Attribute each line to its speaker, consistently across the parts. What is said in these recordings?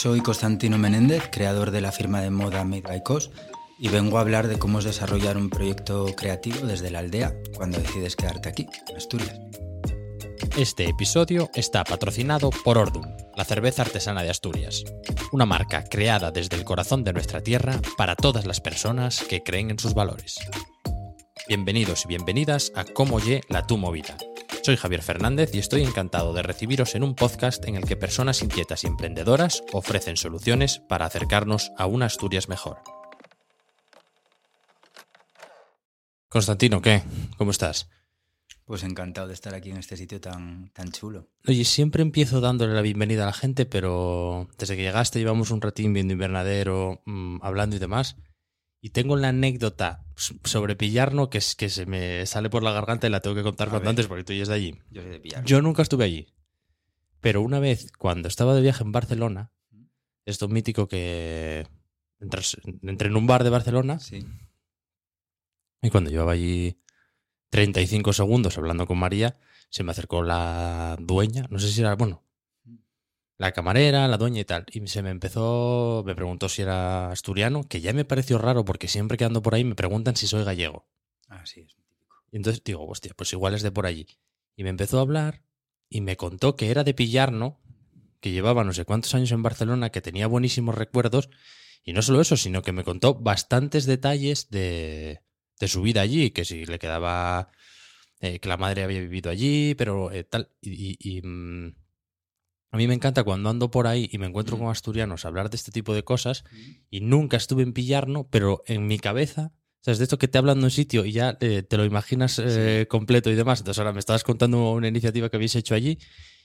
Speaker 1: Soy Constantino Menéndez, creador de la firma de moda Made by y vengo a hablar de cómo es desarrollar un proyecto creativo desde la aldea cuando decides quedarte aquí, en Asturias.
Speaker 2: Este episodio está patrocinado por Ordum, la cerveza artesana de Asturias, una marca creada desde el corazón de nuestra tierra para todas las personas que creen en sus valores. Bienvenidos y bienvenidas a Cómo Ye la Tu Movida. Soy Javier Fernández y estoy encantado de recibiros en un podcast en el que personas inquietas y emprendedoras ofrecen soluciones para acercarnos a una Asturias mejor. Constantino, ¿qué? ¿Cómo estás?
Speaker 1: Pues encantado de estar aquí en este sitio tan, tan chulo.
Speaker 2: Oye, siempre empiezo dándole la bienvenida a la gente, pero desde que llegaste llevamos un ratín viendo invernadero, mmm, hablando y demás. Y tengo la anécdota sobre Pillarno que, es, que se me sale por la garganta y la tengo que contar cuanto antes porque tú ya es de allí.
Speaker 1: Yo soy de Pillarno.
Speaker 2: Yo nunca estuve allí. Pero una vez, cuando estaba de viaje en Barcelona, esto mítico que entras, entré en un bar de Barcelona
Speaker 1: Sí.
Speaker 2: y cuando llevaba allí 35 segundos hablando con María, se me acercó la dueña, no sé si era, bueno, la camarera, la dueña y tal, y se me empezó, me preguntó si era asturiano, que ya me pareció raro porque siempre que ando por ahí me preguntan si soy gallego.
Speaker 1: Ah, sí, es típico.
Speaker 2: Y entonces digo, hostia, pues igual es de por allí. Y me empezó a hablar y me contó que era de Pillarno, que llevaba no sé cuántos años en Barcelona, que tenía buenísimos recuerdos. Y no solo eso, sino que me contó bastantes detalles de, de su vida allí, que si le quedaba, eh, que la madre había vivido allí, pero eh, tal. Y, y- y, mm, a mí me encanta cuando ando por ahí y me encuentro con asturianos hablar de este tipo de cosas y nunca estuve en Pillarno, pero en mi cabeza, ¿sabes? De esto que te hablan de un sitio y ya eh, te lo imaginas eh, completo y demás. Entonces ahora me estabas contando una iniciativa que habéis hecho allí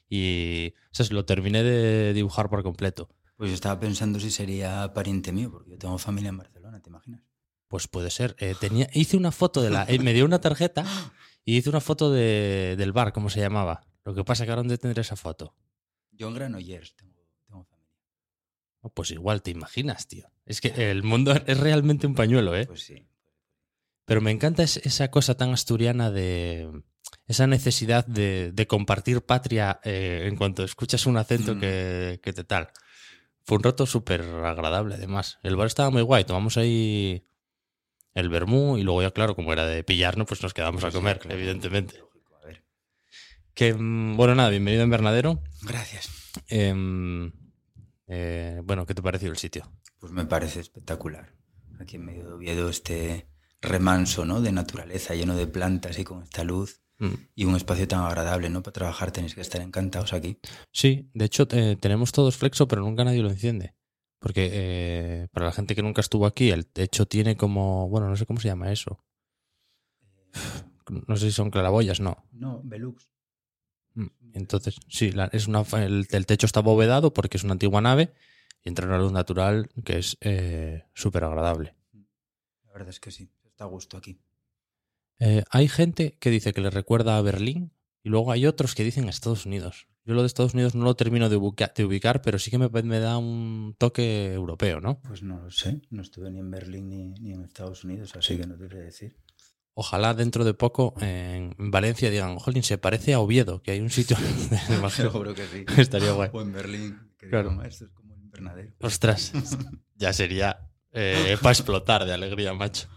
Speaker 2: y, ¿sabes? Lo terminé de dibujar por completo.
Speaker 1: Pues yo estaba pensando si sería pariente mío, porque yo tengo familia en Barcelona, ¿te imaginas?
Speaker 2: Pues puede ser. Eh, tenía, hice una foto de la... me dio una tarjeta y hice una foto de, del bar, ¿cómo se llamaba? Lo que pasa que ahora dónde tendré esa foto.
Speaker 1: Yo en Granollers tengo, tengo familia.
Speaker 2: Oh, pues igual te imaginas, tío. Es que el mundo es realmente un pañuelo, ¿eh?
Speaker 1: Pues sí.
Speaker 2: Pero me encanta es- esa cosa tan asturiana de esa necesidad de, de compartir patria eh, en cuanto escuchas un acento
Speaker 1: Mm.
Speaker 2: que, que te tal. Fue un rato súper agradable, además. El bar estaba muy guay. Tomamos ahí el vermú y luego ya, claro, como era de pillarnos, pues nos quedamos a
Speaker 1: Pues sí,
Speaker 2: comer,
Speaker 1: claro,
Speaker 2: evidentemente. Que, mm, bueno, nada, bienvenido a Invernadero.
Speaker 1: Gracias.
Speaker 2: Em, eh, bueno, ¿qué te pareció el sitio?
Speaker 1: Pues me parece espectacular. Aquí en medio de Oviedo este remanso, ¿no? De naturaleza, lleno de plantas y con esta luz.
Speaker 2: Mm.
Speaker 1: Y un espacio tan agradable, ¿no? Para trabajar tenéis que estar encantados aquí.
Speaker 2: Sí, de hecho eh, tenemos todos flexo, pero nunca nadie lo enciende. Porque eh, para la gente que nunca estuvo aquí, el techo tiene como, bueno, no sé cómo se llama eso. No sé si son claraboyas, no.
Speaker 1: No, Velux.
Speaker 2: Entonces, sí, la- es una, el, el techo está abovedado porque es una antigua nave y entra una luz natural que es eh, súper agradable.
Speaker 1: La verdad es que sí, está a gusto aquí.
Speaker 2: Eh, hay gente que dice que le recuerda a Berlín y luego hay otros que dicen a Estados Unidos. Yo lo de Estados Unidos no lo termino de, ubica- de ubicar, pero sí que me, me da un toque europeo, ¿no?
Speaker 1: Pues no lo sé, no estuve ni en Berlín ni, ni en Estados Unidos, así que no te sé decir.
Speaker 2: Ojalá dentro de poco en Valencia digan, jolín, se parece a Oviedo, que hay un sitio.
Speaker 1: Seguro que sí.
Speaker 2: Estaría guay.
Speaker 1: O en Berlín, que
Speaker 2: Claro.
Speaker 1: digan, esto es como el invernadero.
Speaker 2: Ostras, ya sería para explotar de alegría, macho.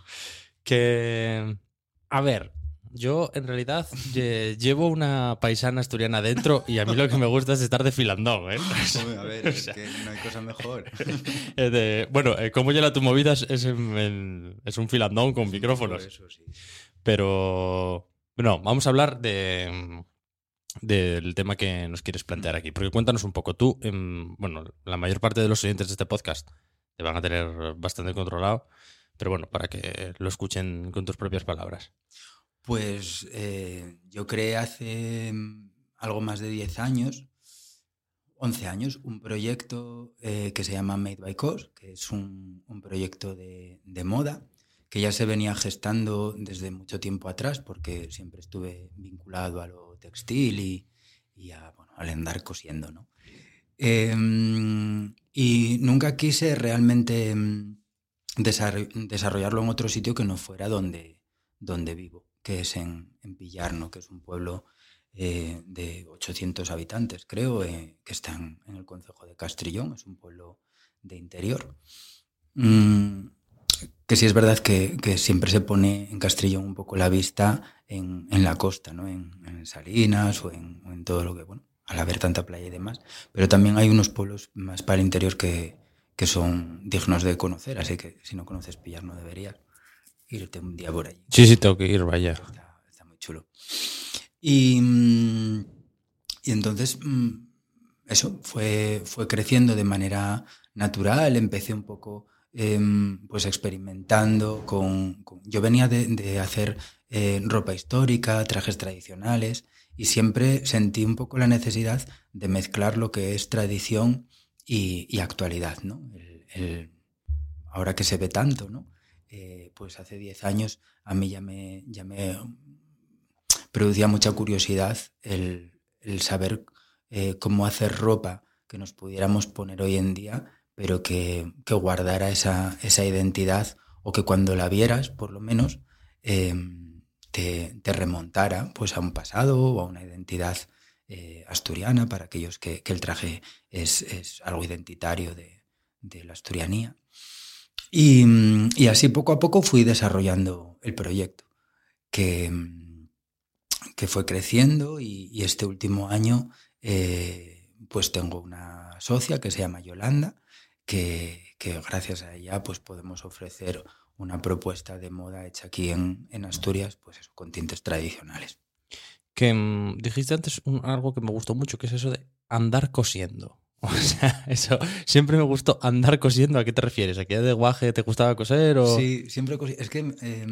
Speaker 2: Que, a ver, yo en realidad lle- llevo una paisana asturiana dentro y a mí lo que me gusta es estar de filandón, ¿eh?
Speaker 1: A ver, es que no hay cosa mejor.
Speaker 2: Eh, de- bueno, como ya la tu movida es, es en- en- es un filandón con micrófonos.
Speaker 1: Eso sí.
Speaker 2: Pero no, vamos a hablar de del tema que nos quieres plantear aquí. Porque cuéntanos un poco. Tú, em, bueno, la mayor parte de los oyentes de este podcast te van a tener bastante controlado. Pero bueno, para que lo escuchen con tus propias palabras.
Speaker 1: Pues eh, yo creé hace mm, algo más de 10 años, 11 años, un proyecto eh, que se llama Made by Cos, que es un, proyecto de, moda que ya se venía gestando desde mucho tiempo atrás, porque siempre estuve vinculado a lo textil y, a, bueno, al andar cosiendo, ¿no? Eh, y nunca quise realmente mm, desar- desarrollarlo en otro sitio que no fuera donde, donde vivo, que es en, Pillarno, que es un pueblo eh, de 800 habitantes, creo, eh, que están en el concejo de Castrillón, es un pueblo de interior. Mm, que sí es verdad que, siempre se pone en Castrillón un poco la vista en, la costa, ¿no? En, Salinas o en, todo lo que, bueno, al haber tanta playa y demás. Pero también hay unos pueblos más para el interior que, que son dignos de conocer, así que si no conoces Pillar no deberías irte un día por allí.
Speaker 2: Sí, sí, tengo que ir, vaya.
Speaker 1: Está, está muy chulo. Y, y entonces, mm, eso, fue, fue creciendo de manera natural, empecé un poco eh, pues experimentando con, con, Yo venía de, de hacer eh, ropa histórica, trajes tradicionales, y siempre sentí un poco la necesidad de mezclar lo que es tradición y, y actualidad, ¿no? El, el, ahora que se ve tanto, ¿no? Eh, pues hace 10 años a mí ya me, ya me producía mucha curiosidad el, el saber eh, cómo hacer ropa que nos pudiéramos poner hoy en día, pero que, que guardara esa, esa, identidad o que cuando la vieras, por lo menos, eh, te, remontara pues, a un pasado o a una identidad asturiana para aquellos que, que el traje es, es, algo identitario de, de la asturianía. Y, así poco a poco fui desarrollando el proyecto, que, que fue creciendo y, este último año eh, pues tengo una socia que se llama Yolanda, que, que, gracias a ella pues podemos ofrecer una propuesta de moda hecha aquí en, en Asturias, pues eso, con tintes tradicionales.
Speaker 2: Que um, dijiste antes un, algo que me gustó mucho, que es eso de andar cosiendo. O sea, eso siempre me gustó andar cosiendo. ¿A qué te refieres? ¿A qué de guaje te gustaba coser? O...
Speaker 1: Sí, siempre cosí. Es que eh,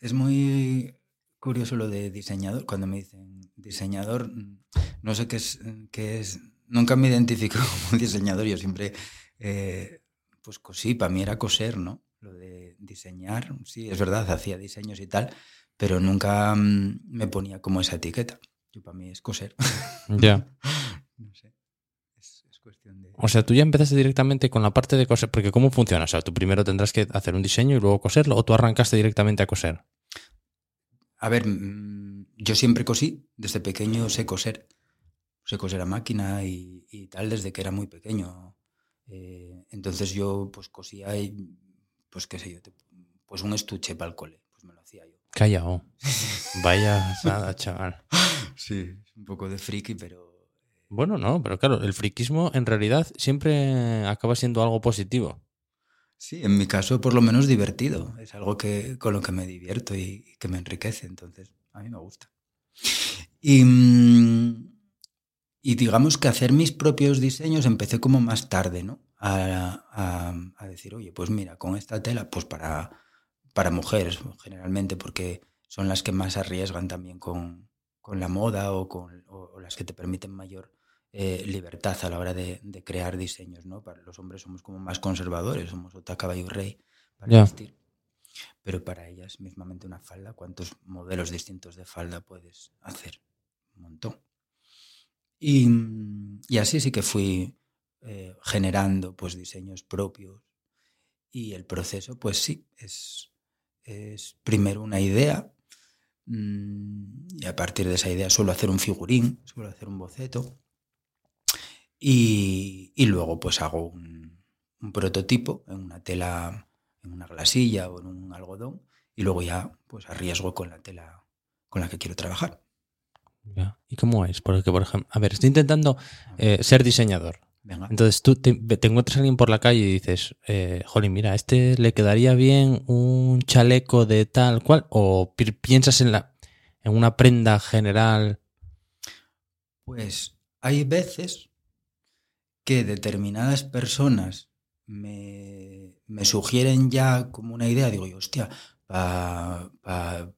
Speaker 1: es muy curioso lo de diseñador. Cuando me dicen diseñador, no sé qué es, qué es nunca me identifico como diseñador. Yo siempre, eh, pues cosí, para mí era coser, ¿no? Lo de diseñar, sí, es verdad, hacía diseños y tal, pero nunca um, me ponía como esa etiqueta. Yo para mí es coser.
Speaker 2: Ya. Yeah.
Speaker 1: no sé. Es, es, cuestión de...
Speaker 2: O sea, tú ya empezaste directamente con la parte de coser, porque ¿cómo funciona? O sea, tú primero tendrás que hacer un diseño y luego coserlo, o tú arrancaste directamente a coser.
Speaker 1: A ver, mm, yo siempre cosí, desde pequeño sé coser. Sé coser a máquina y, y tal desde que era muy pequeño. Eh, entonces yo pues cosía y, pues qué sé yo, pues un estuche para el cole, pues me lo hacía yo.
Speaker 2: Callao. Vaya asada, chaval.
Speaker 1: Sí, un poco de friki, pero...
Speaker 2: Bueno, no, pero claro, el friquismo en realidad siempre acaba siendo algo positivo.
Speaker 1: Sí, en mi caso por lo menos divertido. Es algo que, con lo que me divierto y, que me enriquece. Entonces, a mí me gusta. Y, y, digamos que hacer mis propios diseños empecé como más tarde, ¿no? A, a, decir, oye, pues mira, con esta tela, pues para, para mujeres generalmente, porque son las que más arriesgan también con, con la moda o, con, o las que te permiten mayor eh, libertad a la hora de, de, crear diseños, ¿no? Para los hombres somos como más conservadores, somos ota, caballo rey para
Speaker 2: yeah.
Speaker 1: vestir. Pero para ellas, mismamente una falda, ¿cuántos modelos distintos de falda puedes hacer? Un montón. Y, y así sí que fui eh, generando pues diseños propios y el proceso, pues sí, es, es primero una idea mmm, y a partir de esa idea suelo hacer un figurín, suelo hacer un boceto y, y luego pues hago un, un, prototipo en una tela, en una glasilla o en un algodón y luego ya pues arriesgo con la tela con la que quiero trabajar.
Speaker 2: Ya. ¿Y cómo es? Porque, por ejemplo, a ver, estoy intentando eh, ser diseñador. Venga. Entonces tú te, te, encuentras a alguien por la calle y dices, eh, jolín, mira, a este le quedaría bien un chaleco de tal cual, o pi piensas en, la, en una prenda general.
Speaker 1: Pues hay veces que determinadas personas me, me sugieren ya como una idea, digo yo, hostia, para, pa,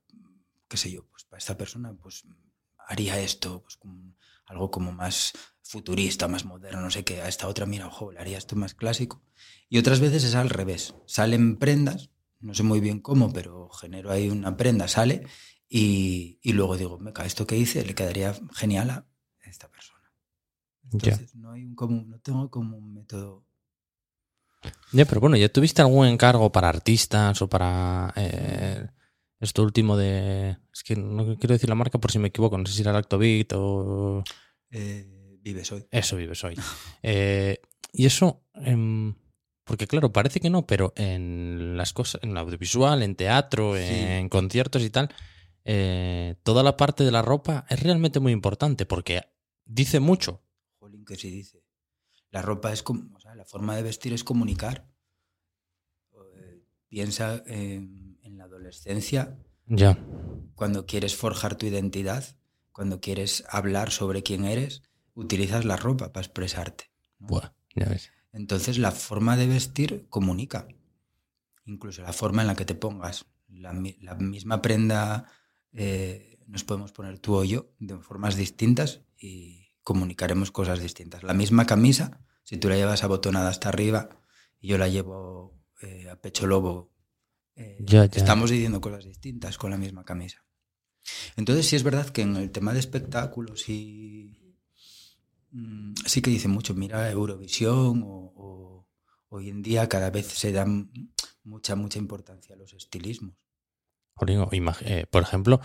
Speaker 1: qué sé yo, pues para esta persona, pues haría esto, pues como, algo como más futurista, más moderno, no sé qué, a esta otra, mira, ojo, le haría esto más clásico. Y otras veces es al revés, salen prendas, no sé muy bien cómo, pero genero ahí una prenda, sale, y, y luego digo, meca, esto que hice le quedaría genial a esta persona. Entonces, yeah. no, hay un como, no tengo como un método.
Speaker 2: Ya, pero bueno, ¿ya tuviste algún encargo para artistas o para eh, Esto último de. Es que no quiero decir la marca por si me equivoco, no sé si era Lactobit o.
Speaker 1: Eh, vives hoy.
Speaker 2: Eso, vives hoy. Eh, y eso. em, porque claro, parece que no, pero en las cosas, en audiovisual, en teatro,
Speaker 1: Sí.
Speaker 2: en conciertos y tal, eh, toda la parte de la ropa es realmente muy importante porque dice mucho.
Speaker 1: Que sí dice. La ropa es como, o sea, la forma de vestir es comunicar. Eh, Piensa en, en la adolescencia,
Speaker 2: Ya.
Speaker 1: cuando quieres forjar tu identidad, cuando quieres hablar sobre quién eres, utilizas la ropa para expresarte. ¿no?
Speaker 2: Buah, ya ves.
Speaker 1: Entonces la forma de vestir comunica. Incluso la forma en la que te pongas. La misma prenda eh, nos podemos poner tú o yo de formas distintas y comunicaremos cosas distintas. La misma camisa, si tú la llevas abotonada hasta arriba y yo la llevo eh, a pecho lobo, eh,
Speaker 2: Ya, ya.
Speaker 1: estamos diciendo cosas distintas con la misma camisa. Entonces sí es verdad que en el tema de espectáculos y mm, sí que dice mucho, mira Eurovisión o, o- hoy en día cada vez se da m- mucha, mucha importancia a los estilismos.
Speaker 2: Eh, por ejemplo,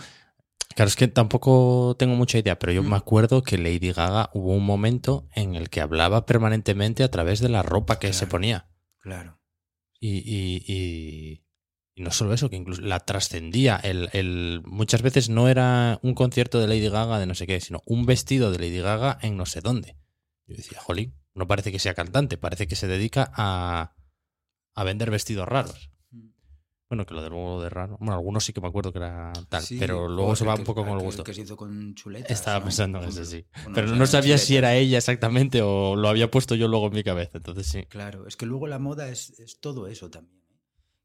Speaker 2: claro, es que tampoco tengo mucha idea, pero yo
Speaker 1: Mm.
Speaker 2: me acuerdo que Lady Gaga hubo un momento en el que hablaba permanentemente a través de la ropa que se ponía.
Speaker 1: Claro.
Speaker 2: Y, y- y- y no solo eso, que incluso la trascendía. El, el- muchas veces no era un concierto de Lady Gaga de no sé qué, sino un vestido de Lady Gaga en no sé dónde. Yo decía, jolín, no parece que sea cantante, parece que se dedica a, a vender vestidos raros. Bueno, que lo de luego de raro. Bueno, algunos sí que me acuerdo que era tal,
Speaker 1: Sí,
Speaker 2: pero luego se va
Speaker 1: que-
Speaker 2: un poco con el gusto.
Speaker 1: que se hizo con chuletas.
Speaker 2: Estaba
Speaker 1: ¿no?
Speaker 2: pensando en
Speaker 1: ejemplo.
Speaker 2: sí.
Speaker 1: Bueno,
Speaker 2: Pero no sabía si era ella exactamente o lo había puesto yo luego en mi cabeza. Entonces sí.
Speaker 1: Claro, es que luego la moda es, es todo eso también. ¿eh?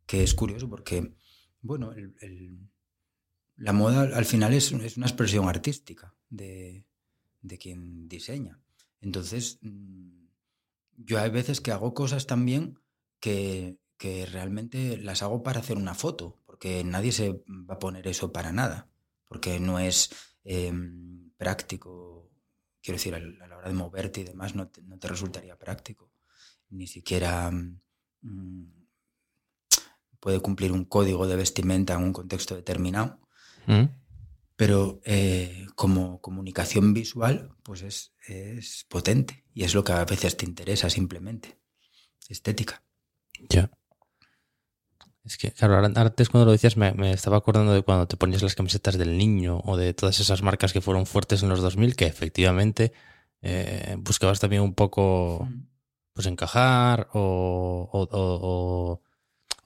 Speaker 1: Que es curioso porque, bueno, el- el- la moda al final es, es una expresión artística de, de quien diseña. Entonces, mm, yo hay veces que hago cosas también que, que realmente las hago para hacer una foto, porque nadie se va a poner eso para nada, porque no es em, práctico, quiero decir, a la hora de moverte y demás no te, no te resultaría práctico, ni siquiera mm, puede cumplir un código de vestimenta en un contexto determinado.
Speaker 2: ¿Mm?
Speaker 1: Pero eh, como comunicación visual, pues es, es potente y es lo que a veces te interesa simplemente. Estética.
Speaker 2: Ya. Es que, claro, antes cuando lo decías me, me estaba acordando de cuando te ponías las camisetas del niño o de todas esas marcas que fueron fuertes en los 2000, que efectivamente eh, buscabas también un poco pues encajar o, o- o-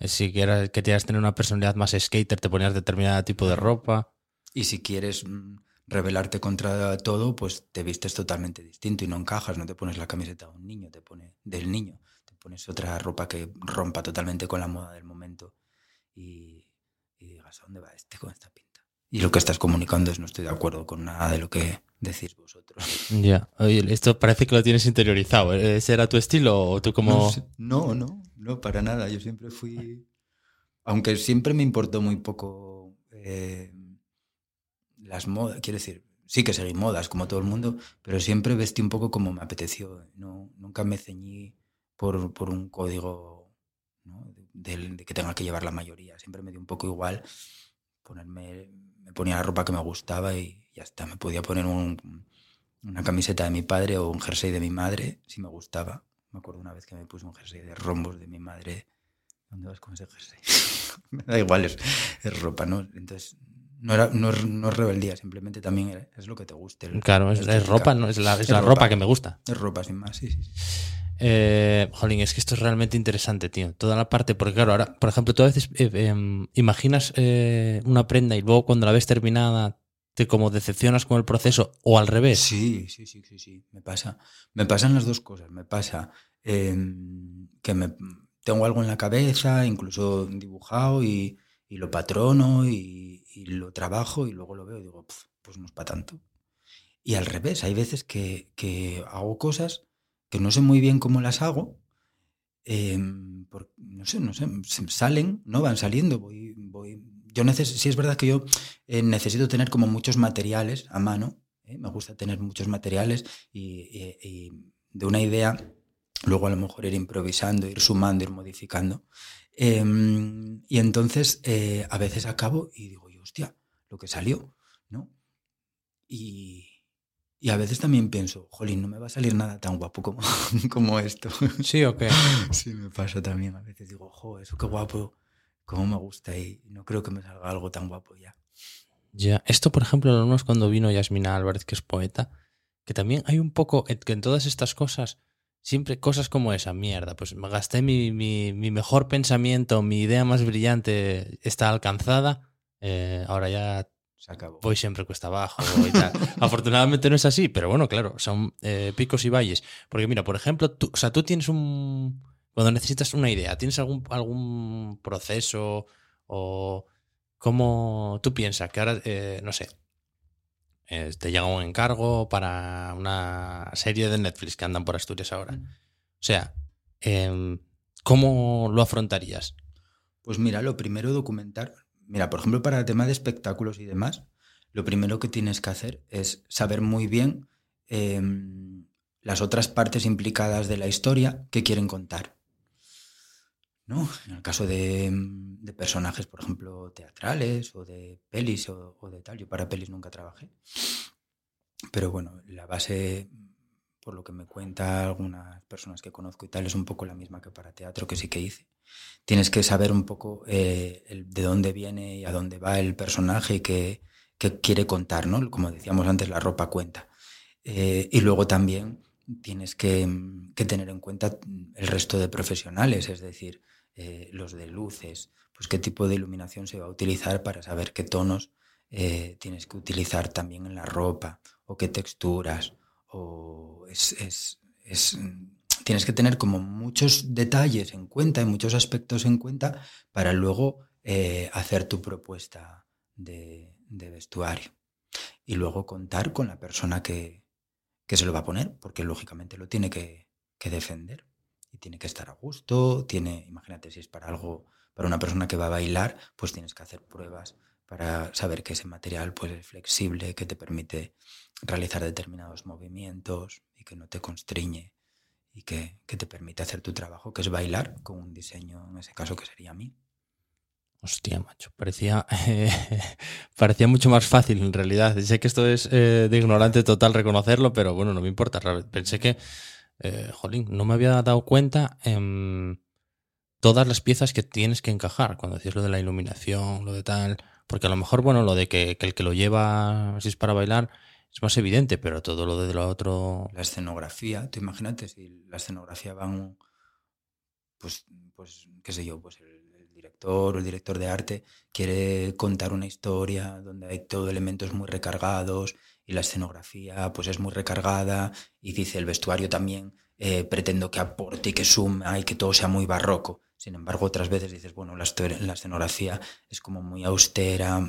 Speaker 2: o, si quieras- querías tener una personalidad más skater te ponías determinado tipo de ropa.
Speaker 1: Y si quieres mm, rebelarte contra todo, pues te vistes totalmente distinto y no encajas, no te pones la camiseta de un niño, te pone del niño, pones otra ropa que rompa totalmente con la moda del momento y, y digas, ¿a dónde va este con esta pinta? Y lo que estás comunicando es no estoy de acuerdo con nada de lo que decís vosotros.
Speaker 2: Ya. Oye, esto parece que lo tienes interiorizado. ¿eh? ¿Ese era tu estilo o tú como...?
Speaker 1: No, no, no, no, para nada. Yo siempre fui. Aunque siempre me importó muy poco eh, las modas. Quiero decir, sí que seguí modas como todo el mundo, pero siempre vestí un poco como me apeteció. No, nunca me ceñí por, por un código ¿no? del- de, que tenga que llevar la mayoría. Siempre me dio un poco igual ponerme. Me ponía la ropa que me gustaba y ya está. Me podía poner un- una camiseta de mi padre o un jersey de mi madre si me gustaba. Me acuerdo una vez que me puse un jersey de rombos de mi madre. ¿Dónde vas con ese jersey? me da igual, es, es ropa, ¿no? Entonces, no, era, no, no es rebeldía, simplemente también era- es lo que te guste. el-
Speaker 2: Claro, es, es ropa, no es la, es
Speaker 1: Es
Speaker 2: la
Speaker 1: ropa.
Speaker 2: ropa que me gusta.
Speaker 1: Es ropa, sin más, sí, sí.
Speaker 2: Eh, jolín, es que esto es realmente interesante, tío. Toda la parte, porque claro, ahora, por ejemplo, tú a veces eh, em, imaginas eh, una prenda y luego cuando la ves terminada te como decepcionas con el proceso o al revés.
Speaker 1: Sí, sí, sí, sí, sí, me pasa. Me pasan las dos cosas. Me pasa em, que me tengo algo en la cabeza, incluso dibujado, y, lo patrono y, lo trabajo y luego lo veo y digo, "Pf, pues no es para tanto. Y al revés, hay veces que hago cosas que no sé muy bien cómo las hago. em, por- no sé, no sé, salen, no van saliendo. Voy, voy. Yo neces sí es verdad que yo eh, necesito tener como muchos materiales a mano. ¿eh? Me gusta tener muchos materiales y de una idea luego a lo mejor ir improvisando, ir sumando, ir modificando. Em, y entonces eh, a veces acabo y digo, hostia, lo que salió, ¿no? Y, y, a veces también pienso, jolín, no me va a salir nada tan guapo como, como esto.
Speaker 2: ¿Sí o qué?
Speaker 1: Sí, me pasa también. A veces digo, jo, eso qué guapo, cómo me gusta y no creo que me salga algo tan guapo ya.
Speaker 2: Ya, esto por ejemplo lo vimos cuando vino Yasmina Álvarez, que es poeta, que también hay un poco, que en todas estas cosas, siempre cosas como esa, mierda, pues me gasté mi, mi, mi mejor pensamiento, mi idea más brillante está alcanzada, eh, ahora ya
Speaker 1: Se acabó.
Speaker 2: voy siempre cuesta abajo y tal. Afortunadamente no es así, pero bueno, claro, son eh, picos y valles. Porque mira, por ejemplo, tú, o sea, tú tienes un... Cuando necesitas una idea, ¿tienes algún, algún proceso o cómo tú piensas que ahora, eh, no sé, eh, te llega un encargo para una serie de Netflix que andan por Asturias ahora?
Speaker 1: Mm.
Speaker 2: O sea, em, ¿cómo lo afrontarías?
Speaker 1: Pues mira, lo primero documentar. Mira, por ejemplo, para el tema de espectáculos y demás, lo primero que tienes que hacer es saber muy bien eh, las otras partes implicadas de la historia que quieren contar. ¿No? En el caso de, personajes, por ejemplo, teatrales o de pelis o, o, de tal. Yo para pelis nunca trabajé. Pero bueno, la base, por lo que me cuentan algunas personas que conozco y tal, es un poco la misma que para teatro, que sí que hice. Tienes que saber un poco eh, de dónde viene y a dónde va el personaje y qué, qué quiere contar, ¿no? Como decíamos antes, la ropa cuenta. Eh, y luego también tienes que, que, tener en cuenta el resto de profesionales, es decir, eh, los de luces, pues qué tipo de iluminación se va a utilizar para saber qué tonos tienes que utilizar también en la ropa, o qué texturas, o es, tienes que tener como muchos detalles en cuenta y muchos aspectos en cuenta para luego eh, hacer tu propuesta de, vestuario. Y luego contar con la persona que, que, se lo va a poner, porque lógicamente lo tiene que, que defender y tiene que estar a gusto, tiene, imagínate si es para algo, para una persona que va a bailar, pues tienes que hacer pruebas para saber que ese material pues, es flexible, que te permite realizar determinados movimientos y que no te constriñe y que, que, te permite hacer tu trabajo, que es bailar con un diseño, en ese caso que sería mí.
Speaker 2: Hostia, macho, parecía, eh, parecía mucho más fácil en realidad. Sé que esto es eh, de ignorante total reconocerlo, pero bueno, no me importa. Pensé que eh, jolín, no me había dado cuenta en todas las piezas que tienes que encajar. Cuando decías lo de la iluminación, lo de tal. Porque a lo mejor, bueno, lo de que, que el que lo lleva, si es para bailar, es más evidente, pero todo lo de lo otro.
Speaker 1: La escenografía, tú imagínate si la escenografía van. Pues, pues qué sé yo, pues el, director o el director de arte quiere contar una historia donde hay todo elementos muy recargados y la escenografía pues es muy recargada y dice el vestuario también eh, pretendo que aporte y que suma y que todo sea muy barroco. Sin embargo, otras veces dices, bueno, la, la escenografía es como muy austera,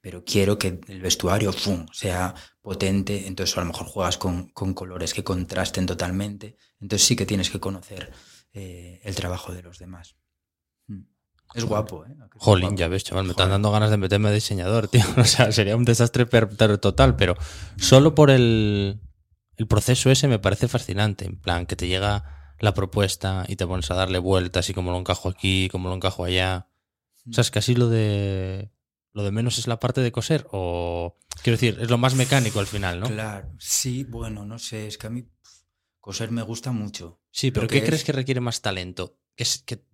Speaker 1: pero quiero que el vestuario ¡fum! sea potente, entonces a lo mejor juegas con, con, colores que contrasten totalmente, entonces sí que tienes que conocer eh, el trabajo de los demás. Es guapo, ¿eh?
Speaker 2: Jolín,
Speaker 1: guapo.
Speaker 2: ya ves, chaval, me están dando ganas de meterme de diseñador, tío. O sea, sería un desastre total, pero solo por el, el proceso ese me parece fascinante. En plan, que te llega la propuesta y te pones a darle vueltas y cómo lo encajo aquí, cómo lo encajo allá. O sea, es casi lo de. Lo de menos es la parte de coser, o. Quiero decir, es lo más mecánico al final, ¿no?
Speaker 1: Claro, sí, bueno, no sé, es que a mí coser me gusta mucho.
Speaker 2: Sí, pero ¿qué es... crees que requiere más talento? Es que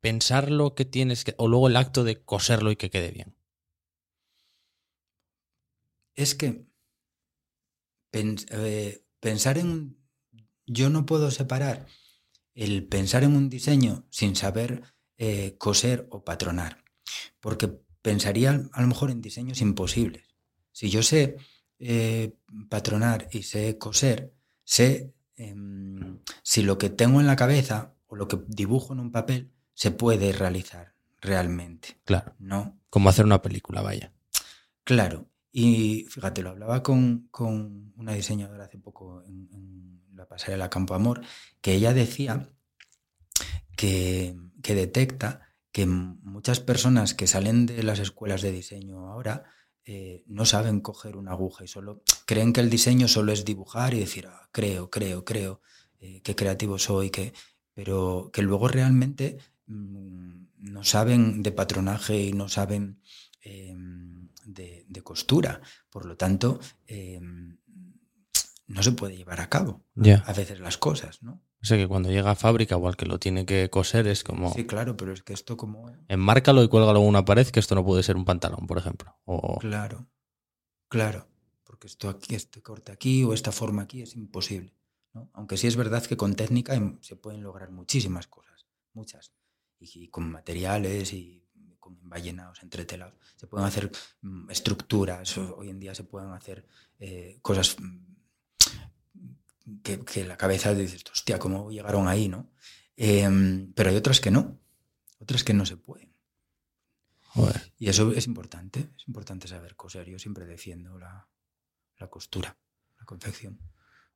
Speaker 2: pensar lo que tienes que. o luego el acto de coserlo y que quede bien.
Speaker 1: Es que. Pens eh, pensar en. Yo no puedo separar el pensar en un diseño sin saber eh, coser o patronar. Porque pensaría a lo mejor en diseños imposibles. Si yo sé eh, patronar y sé coser, sé eh, si lo que tengo en la cabeza o lo que dibujo en un papel se puede realizar realmente.
Speaker 2: Claro.
Speaker 1: ¿No?
Speaker 2: Como hacer una película, vaya.
Speaker 1: Claro. Y fíjate, lo hablaba con, con una diseñadora hace poco en, en, la pasarela Campo Amor, que ella decía que, que detecta que muchas personas que salen de las escuelas de diseño ahora eh, no saben coger una aguja y solo creen que el diseño solo es dibujar y decir, ah, creo, creo, creo. eh, qué creativo soy, que, pero que luego realmente mm, no saben de patronaje y no saben em, de, costura. Por lo tanto, em, no se puede llevar a cabo a veces las cosas, ¿no?
Speaker 2: O sea que cuando llega a fábrica o al que lo tiene que coser es como...
Speaker 1: Sí, claro, pero es que esto como...
Speaker 2: Enmárcalo y cuélgalo en una pared que esto no puede ser un pantalón, por ejemplo.
Speaker 1: Claro, claro. Porque esto aquí, este corte aquí o esta forma aquí es imposible. Aunque sí es verdad que con técnica se pueden lograr muchísimas cosas, muchas. Y, con materiales y con envallenados, entretelados. Se pueden hacer mm, estructuras, hoy en día se pueden hacer eh, cosas mm, que, la cabeza dices, hostia, ¿cómo llegaron ahí, no? Em, pero hay otras que no, otras que no se pueden. Y eso es importante, es importante saber coser. Yo siempre defiendo la, la costura, la confección.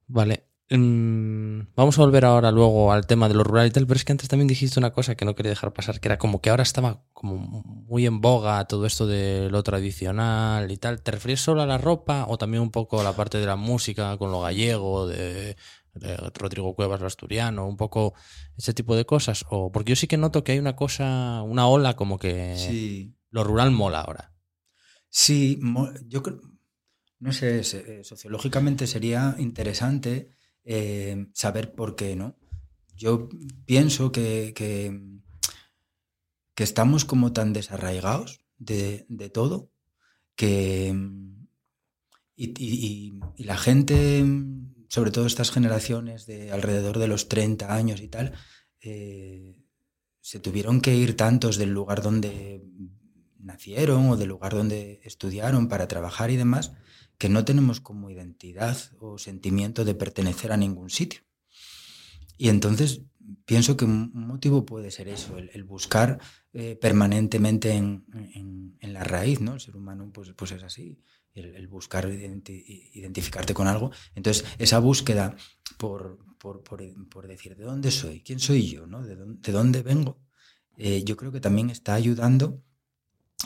Speaker 2: Vale. Mm, vamos a volver ahora luego al tema de lo rural y tal, pero es que antes también dijiste una cosa que no quería dejar pasar, que era como que ahora estaba como muy en boga todo esto de lo tradicional y tal. ¿Te refieres solo a la ropa o también un poco a la parte de la música con lo gallego, de, Rodrigo Cuevas, lo asturiano, un poco ese tipo de cosas? O porque yo sí que noto que hay una cosa, una ola como que lo rural mola ahora.
Speaker 1: Sí, yo creo, no sé, eh, sociológicamente sería interesante eh, saber por qué, ¿no? Yo pienso que, que, estamos como tan desarraigados de, todo que... Y, la gente, sobre todo estas generaciones de alrededor de los 30 años y tal, eh, se tuvieron que ir tantos del lugar donde nacieron o del lugar donde estudiaron para trabajar y demás, que no tenemos como identidad o sentimiento de pertenecer a ningún sitio. Y entonces pienso que un motivo puede ser eso, el, buscar eh, permanentemente en, la raíz, ¿no? El ser humano pues, pues es así, el, buscar identificarte con algo. Entonces, esa búsqueda por, por, decir, ¿de dónde soy? ¿Quién soy yo? ¿no? ¿De, dónde, vengo? Eh, yo creo que también está ayudando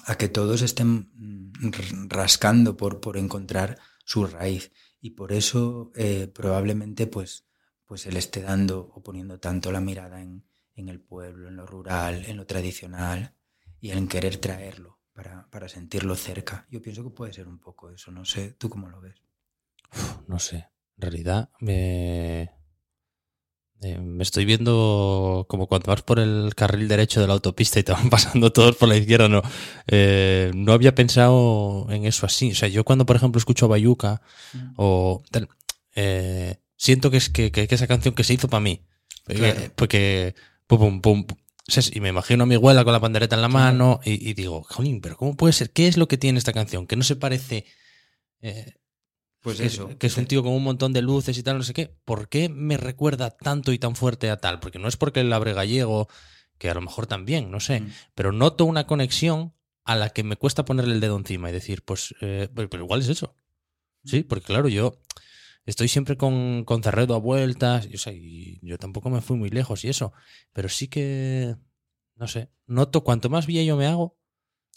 Speaker 1: a que todos estén mm, rascando por, por encontrar su raíz. Y por eso eh, probablemente pues, pues él esté dando o poniendo tanto la mirada en, en, el pueblo, en lo rural, en lo tradicional y en querer traerlo para, para sentirlo cerca. Yo pienso que puede ser un poco eso. No sé, ¿tú cómo lo ves?
Speaker 2: no sé. En realidad me, eh, me estoy viendo como cuando vas por el carril derecho de la autopista y te van pasando todos por la izquierda. No, eh, no había pensado en eso así. O sea, yo cuando, por ejemplo, escucho Bayuca mm. o eh, siento que es que, esa canción que se hizo para mí. Porque, pum, pum, pum, y me imagino a mi abuela con la pandereta en la mano y, digo, jolín, pero ¿cómo puede ser? ¿Qué es lo que tiene esta canción? Que no se parece
Speaker 1: pues eso.
Speaker 2: Que es un tío con un montón de luces y tal, no sé qué. ¿Por qué me recuerda tanto y tan fuerte a tal? Porque no es porque el abre gallego, que a lo mejor también, no sé. Mm. Pero noto una conexión a la que me cuesta ponerle el dedo encima y decir, pues, eh, pero igual es eso. Sí, mm. porque claro, yo estoy siempre con, con Cerredo a vueltas, y, o sea, y yo tampoco me fui muy lejos y eso. Pero sí que, no sé, noto cuanto más viejo me hago,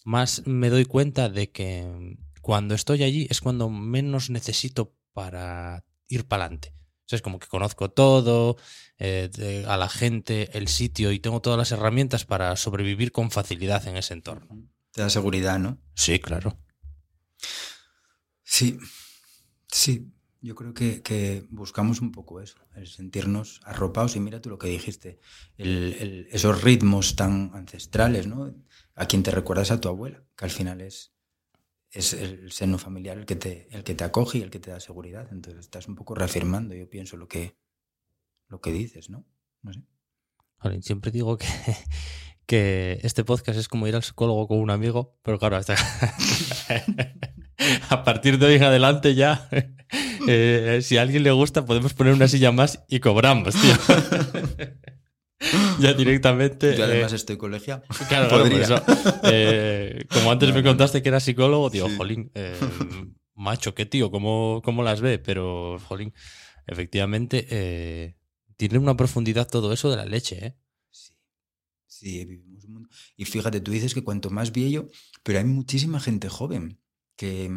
Speaker 2: más me doy cuenta de que cuando estoy allí es cuando menos necesito para ir para adelante. es como que conozco todo, eh, a la gente, el sitio y tengo todas las herramientas para sobrevivir con facilidad en ese entorno.
Speaker 1: Te da seguridad, ¿no?
Speaker 2: Sí, claro.
Speaker 1: Sí, sí. Yo creo que, buscamos un poco eso, el sentirnos arropados y mira tú lo que dijiste, esos ritmos tan ancestrales, ¿no? A quien te recuerdas a tu abuela, que al final es, es el seno familiar el que te, el que te acoge y el que te da seguridad. Entonces estás un poco reafirmando, yo pienso, lo que, lo que dices, ¿no? No sé.
Speaker 2: siempre digo que, que este podcast es como ir al psicólogo con un amigo, pero claro, hasta a partir de hoy en adelante ya, eh, si a alguien le gusta, podemos poner una silla más y cobramos, tío. ya directamente.
Speaker 1: Yo además eh, estoy colegiado.
Speaker 2: Claro, claro eso. Eh, como antes me contaste que era psicólogo, digo, jolín, eh, macho, qué tío, ¿cómo, ¿cómo, las ve? Pero, jolín, efectivamente, tiene una profundidad todo eso de la leche, ¿eh?
Speaker 1: Sí. Sí, vivimos un mundo. Y fíjate, tú dices que cuanto más viejo, pero hay muchísima gente joven que,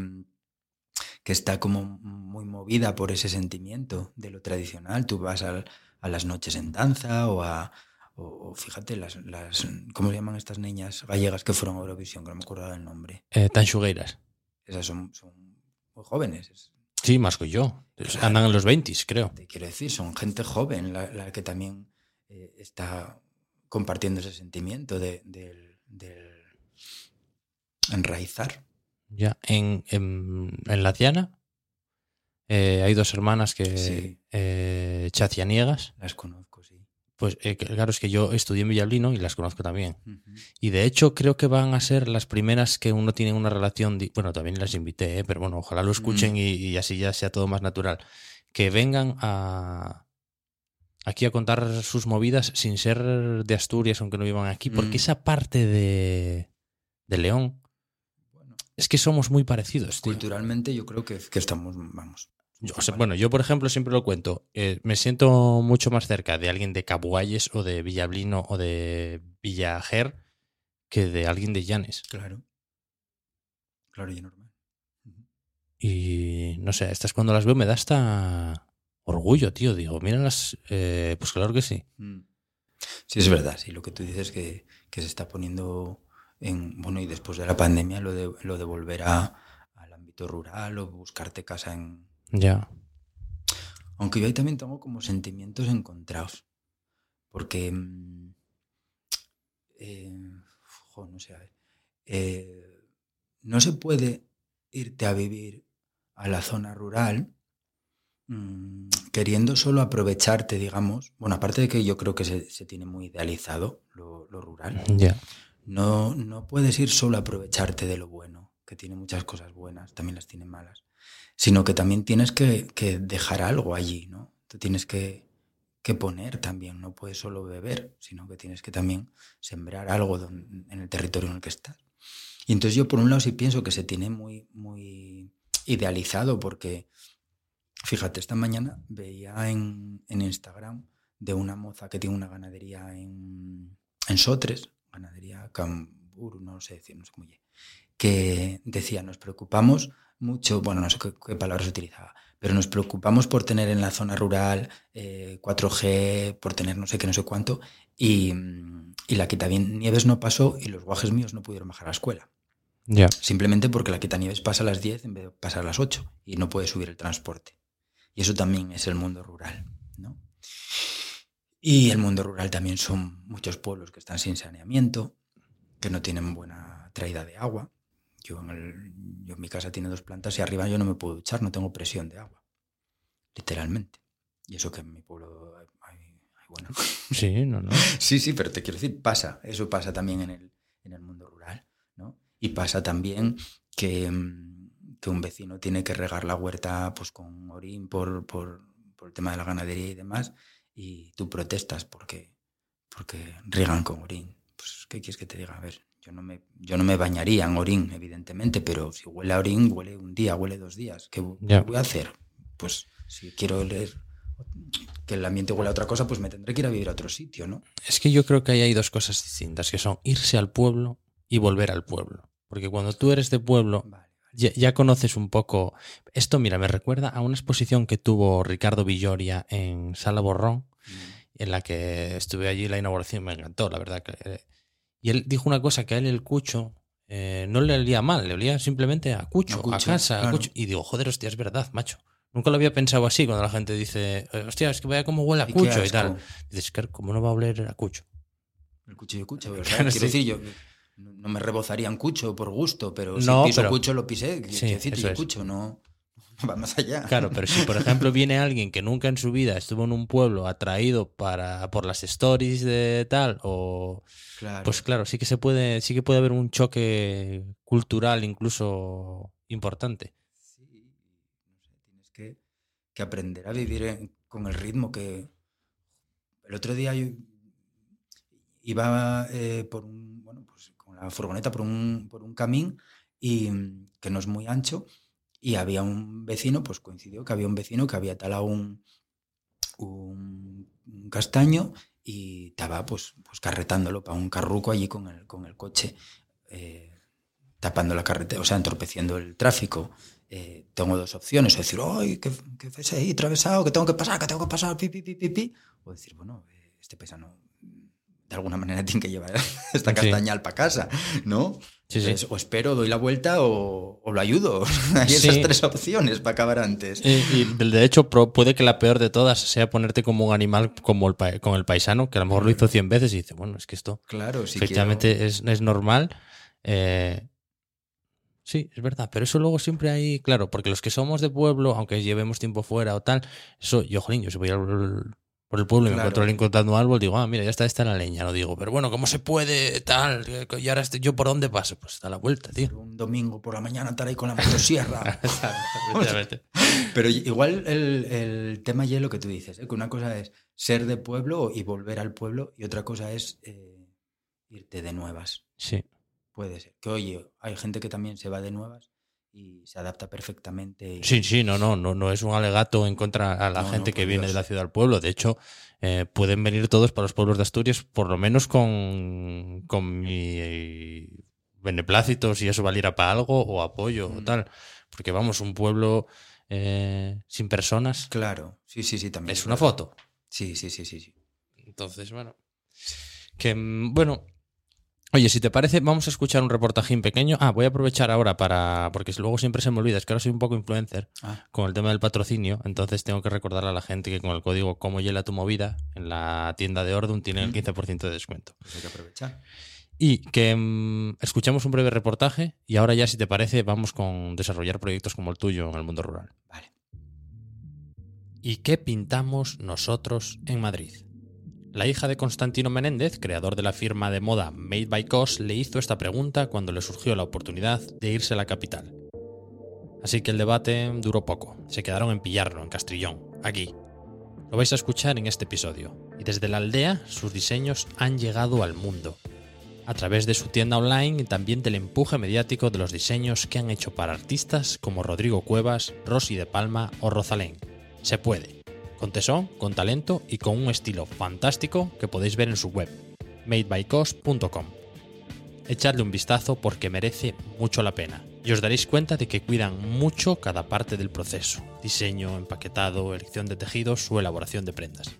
Speaker 1: que está como muy movida por ese sentimiento de lo tradicional. Tú vas al- a, las noches en danza o a... O, o fíjate, las, las, ¿cómo se llaman estas niñas gallegas que fueron a Eurovisión? Que no me acuerdo del nombre.
Speaker 2: Eh, tan xugueiras.
Speaker 1: Esas son, son muy jóvenes. es-
Speaker 2: Sí, más que yo.
Speaker 1: Claro.
Speaker 2: Andan en los 20, creo.
Speaker 1: Te quiero decir, son gente joven la, la que también eh, está compartiendo ese sentimiento de, del- del enraizar.
Speaker 2: Ya. En, en, en La Tiana eh, hay dos hermanas que
Speaker 1: Sí.
Speaker 2: eh, chacianiegas.
Speaker 1: Las conozco, sí.
Speaker 2: Pues eh, claro, es que yo estudié en Villablino y las conozco también. Y de hecho creo que van a ser las primeras que uno tiene una relación, bueno, también las invité, ¿eh? pero bueno, ojalá lo escuchen
Speaker 1: Mm.
Speaker 2: y, y así ya sea todo más natural. Que vengan a aquí a contar sus movidas sin ser de Asturias, aunque no vivan aquí, porque
Speaker 1: Mm.
Speaker 2: esa parte de, de León
Speaker 1: Bueno,
Speaker 2: es que somos muy parecidos. tío.
Speaker 1: culturalmente yo creo que, que estamos, vamos.
Speaker 2: Yo, o sea, bueno, yo por ejemplo siempre lo cuento, eh, me siento mucho más cerca de alguien de Cabualles o de Villablino o de Villajer que de alguien de Llanes.
Speaker 1: Claro. Claro y normal. Ujú.
Speaker 2: Y no sé, estas cuando las veo me da hasta orgullo, tío. Digo, míralas, eh, pues claro que sí.
Speaker 1: Mm. Sí, es verdad, sí, lo que tú dices que, que se está poniendo en, bueno, y después de la pandemia, lo de, lo de volver a, al ámbito rural o buscarte casa en...
Speaker 2: Ya.
Speaker 1: Aunque yo ahí también tengo como sentimientos encontrados, porque... mm, eh, jo, no sé, a ver, eh, no se puede irte a vivir a la zona rural mm, queriendo solo aprovecharte, digamos, bueno, aparte de que yo creo que se, se tiene muy idealizado lo, lo rural,
Speaker 2: Ya.
Speaker 1: no, no puedes ir solo a aprovecharte de lo bueno, que tiene muchas cosas buenas, también las tiene malas, sino que también tienes que, que dejar algo allí, ¿no? Tú tienes que, que poner también, no puedes solo beber, sino que tienes que también sembrar algo en el territorio en el que estás. Y entonces yo por un lado sí pienso que se tiene muy, muy idealizado porque, fíjate, esta mañana veía en, en Instagram de una moza que tiene una ganadería en, en Sotres, ganadería Cambur, no sé decir, no sé cómo que decía, nos preocupamos mucho, bueno, no sé qué, qué palabras utilizaba, pero nos preocupamos por tener en la zona rural eh, 4G, por tener no sé qué, no sé cuánto, y, y la quitanieves no pasó y los guajes míos no pudieron bajar a la escuela.
Speaker 2: Ya.
Speaker 1: Simplemente porque la quitanieves pasa a las 10 en vez de pasar a las 8 y no puede subir el transporte. Y eso también es el mundo rural, ¿no? Y el mundo rural también son muchos pueblos que están sin saneamiento, que no tienen buena traída de agua. Yo en, el- yo en mi casa tiene dos plantas y arriba yo no me puedo duchar, no tengo presión de agua, literalmente. Y eso que en mi pueblo hay, hay- buena
Speaker 2: Sí, no, no.
Speaker 1: Sí, sí, pero te quiero decir, pasa. Eso pasa también en el, en el mundo rural, ¿no? Y pasa también que, mm, que un vecino tiene que regar la huerta pues, con orín por, por, por el tema de la ganadería y demás, y tú protestas porque, porque riegan con orín. Pues, ¿qué quieres que te diga? A ver, yo no me, yo no me bañaría en orín, evidentemente, pero si huele a orín, huele un día, huele dos días. ¿Qué, voy a hacer? Pues si quiero leer que el ambiente huele a otra cosa, pues me tendré que ir a vivir a otro sitio, ¿no?
Speaker 2: Es que yo creo que ahí hay dos cosas distintas, que son irse al pueblo y volver al pueblo. Porque cuando tú eres de pueblo,
Speaker 1: Vale, vale.
Speaker 2: ya, ya conoces un poco. Esto, mira, me recuerda a una exposición que tuvo Ricardo Villoria en Sala Borrón, en la que estuve allí la inauguración, me encantó, la verdad. que eh, Y él dijo una cosa que a él el cucho eh, no le olía mal, le olía simplemente a cucho,
Speaker 1: A
Speaker 2: a,
Speaker 1: cucho,
Speaker 2: casa, a
Speaker 1: claro.
Speaker 2: cucho. Y digo, joder, hostia, es verdad, macho. Nunca lo había pensado así cuando la gente dice, eh, hostia, es que vaya cómo huele a cucho y tal. Dices, "Claro, ¿cómo no va a oler a cucho?
Speaker 1: El cucho. o sea,
Speaker 2: Claro,
Speaker 1: quiero
Speaker 2: sí.
Speaker 1: decir, yo no me rebozaría en cucho por gusto, pero si
Speaker 2: No,
Speaker 1: piso
Speaker 2: pero-
Speaker 1: cucho, lo pisé.
Speaker 2: Sí,
Speaker 1: decir,
Speaker 2: es.
Speaker 1: cucho, no, va más allá.
Speaker 2: Claro, pero si por ejemplo viene alguien que nunca en su vida estuvo en un pueblo atraído para, por las stories de tal, o
Speaker 1: Claro.
Speaker 2: pues claro, sí que se puede, sí que puede haber un choque cultural incluso importante.
Speaker 1: Sí, no sé, tienes que, que aprender a vivir en- con el ritmo que... El otro día yo iba eh, por un, bueno, pues con la furgoneta por un, por un camín y que no es muy ancho y había un vecino, pues coincidió que había un vecino que había talado un, un, un castaño y estaba pues, pues carretándolo para un carruco allí con el, con el coche, eh, tapando la carretera, o sea, entorpeciendo el tráfico. eh, tengo dos opciones. O decir, ¡ay, que, que fuese ahí atravesado, que tengo que pasar, que tengo que pasar, pi, pi, pi, pi, pi! O decir, bueno, este paisano de alguna manera tiene que llevar esta
Speaker 2: Sí.
Speaker 1: castañal para casa, ¿no?
Speaker 2: Sí, sí.
Speaker 1: Entonces, o espero, doy la vuelta o, o lo ayudo. Hay esas tres opciones para acabar antes.
Speaker 2: Y de hecho, puede que la peor de todas sea ponerte como un animal como el, paisano, que a lo mejor lo hizo 100 veces y dice, bueno, es que esto
Speaker 1: Claro, si
Speaker 2: efectivamente es, es normal. Eh, sí, es verdad, pero eso luego siempre hay, claro, porque los que somos de pueblo, aunque llevemos tiempo fuera o tal, eso, yo, jolín, yo si voy al- por el pueblo y me encuentro alguien cortando un árbol, digo, ah, mira, ya está, está la leña, lo digo, pero bueno, ¿cómo se puede tal? Y ahora estoy, yo por dónde paso, pues da la vuelta, tío.
Speaker 1: un domingo por la mañana estar ahí con la motosierra. Pero igual el, el tema ya es lo que tú dices, ¿eh? que una cosa es ser de pueblo y volver al pueblo y otra cosa es eh, irte de nuevas.
Speaker 2: Sí.
Speaker 1: Puede ser. Que oye, hay gente que también se va de nuevas y se adapta perfectamente.
Speaker 2: Sí, sí, no, no, no, no es un alegato en contra a la
Speaker 1: No, no,
Speaker 2: gente que viene
Speaker 1: Dios.
Speaker 2: de la ciudad al pueblo. De hecho, eh, pueden venir todos para los pueblos de Asturias, por lo menos con, con mi beneplácito, si eso valiera para algo, o apoyo o tal. Porque vamos, un pueblo eh, sin personas
Speaker 1: Claro, sí, sí, sí, también.
Speaker 2: es una foto.
Speaker 1: Sí, sí, sí, sí. sí.
Speaker 2: Entonces, bueno. Que, mm, bueno. Oye, si te parece, vamos a escuchar un reportajín pequeño. Ah, voy a aprovechar ahora para. Porque luego siempre se me olvida, es que ahora soy un poco influencer
Speaker 1: Ah,
Speaker 2: con el tema del patrocinio. Entonces tengo que recordarle a la gente que con el código Como Hiela tu Movida en la tienda de Ordun tienen el
Speaker 1: Mm.
Speaker 2: 15% de descuento.
Speaker 1: pues hay que aprovechar.
Speaker 2: Y que mm, escuchamos un breve reportaje y ahora ya, si te parece, vamos con desarrollar proyectos como el tuyo en el mundo rural.
Speaker 1: Vale.
Speaker 2: ¿Y qué pintamos nosotros en Madrid? La hija de Constantino Menéndez, creador de la firma de moda Made by Cos, le hizo esta pregunta cuando le surgió la oportunidad de irse a la capital. Así que el debate duró poco. Se quedaron en Pillarlo, en Castrillón, aquí. Lo vais a escuchar en este episodio. Y desde la aldea, sus diseños han llegado al mundo. A través de su tienda online y también del empuje mediático de los diseños que han hecho para artistas como Rodrigo Cuevas, Rosy de Palma o Rosalén. Se puede. Con tesón, con talento y con un estilo fantástico que podéis ver en su web, madebycos.com. Echadle un vistazo porque merece mucho la pena y os daréis cuenta de que cuidan mucho cada parte del proceso, diseño, empaquetado, elección de tejidos o elaboración de prendas.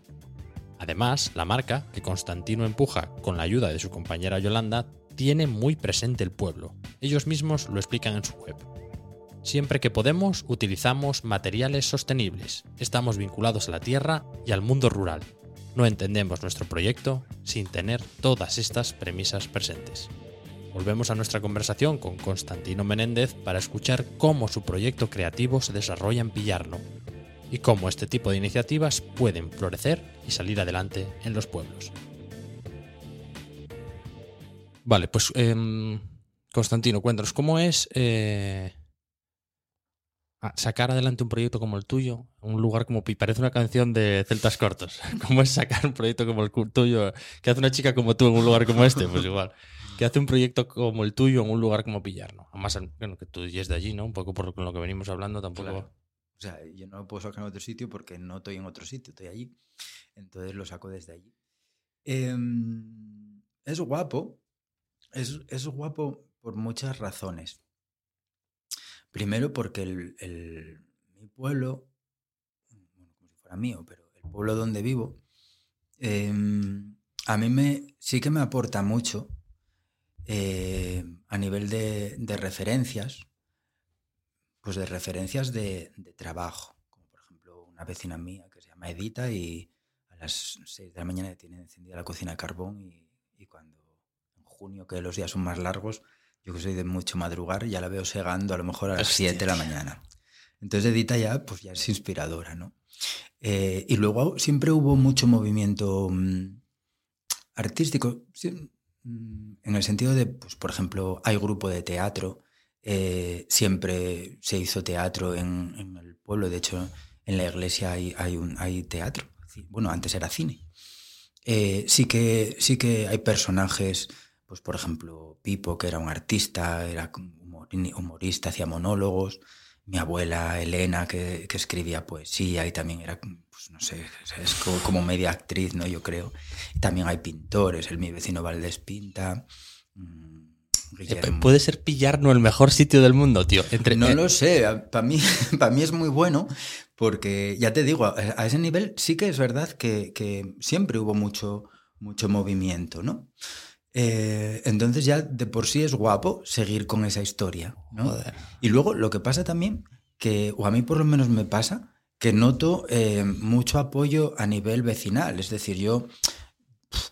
Speaker 2: Además, la marca, que Constantino empuja con la ayuda de su compañera Yolanda, tiene muy presente el pueblo. Ellos mismos lo explican en su web. Siempre que podemos, utilizamos materiales sostenibles. Estamos vinculados a la tierra y al mundo rural. No entendemos nuestro proyecto sin tener todas estas premisas presentes. Volvemos a nuestra conversación con Constantino Menéndez para escuchar cómo su proyecto creativo se desarrolla en Pillarno y cómo este tipo de iniciativas pueden florecer y salir adelante en los pueblos. Vale, pues em, Constantino, cuéntanos, ¿cómo es eh, sacar adelante un proyecto como el tuyo, un lugar como parece una canción de Celtas Cortos? ¿Cómo es sacar un proyecto como el tuyo? ¿Qué hace una chica como tú en un lugar como este? Pues igual. ¿Qué hace un proyecto como el tuyo en un lugar como Pillarno? Además, bueno, que tú y es de allí, ¿no? Un poco por lo que venimos hablando, tampoco.
Speaker 1: O sea, yo no puedo sacar en otro sitio porque no estoy en otro sitio, estoy allí. Entonces lo saco desde allí. Em, es guapo. Es, es guapo por muchas razones. Primero porque el, el- mi pueblo, bueno, como si fuera mío, pero el pueblo donde vivo, em, a mí me, sí que me aporta mucho eh, a nivel de, de referencias, pues de referencias de, de trabajo. Como por ejemplo una vecina mía que se llama Edita y a las 6 de la mañana tiene encendida la cocina de carbón y, y cuando en junio, que los días son más largos, yo que soy de mucho madrugar, ya la veo segando a lo mejor a las
Speaker 2: Hostia,
Speaker 1: 7 de la mañana. Entonces Edita ya, pues ya es inspiradora, ¿no? Eh, y luego siempre hubo mucho movimiento mm, artístico, sí, mm, en el sentido de, pues por ejemplo, hay grupo de teatro, eh, siempre se hizo teatro en, en el pueblo, de hecho en la iglesia hay, hay, un, hay teatro, bueno, antes era cine. Eh, sí, que, sí que hay personajes, pues por ejemplo, Pipo, que era un artista, era humor- humorista, hacía monólogos, mi abuela Elena, que, que escribía poesía y también era, pues no sé, es como, como media actriz, ¿no? Yo creo. Y también hay pintores, el mi vecino Valdés pinta. mm, Guillermo.
Speaker 2: Puede ser pillarnos el mejor sitio del mundo, tío. Entre,
Speaker 1: No
Speaker 2: eh,
Speaker 1: lo sé, para mí, para mí es muy bueno porque, ya te digo, a, a ese nivel sí que es verdad que, que siempre hubo mucho, mucho movimiento, ¿no? Eh, entonces ya de por sí es guapo seguir con esa historia, ¿no?
Speaker 2: Joder.
Speaker 1: Y luego lo que pasa también, que, o a mí por lo menos me pasa, que noto eh, mucho apoyo a nivel vecinal. Es decir, yo,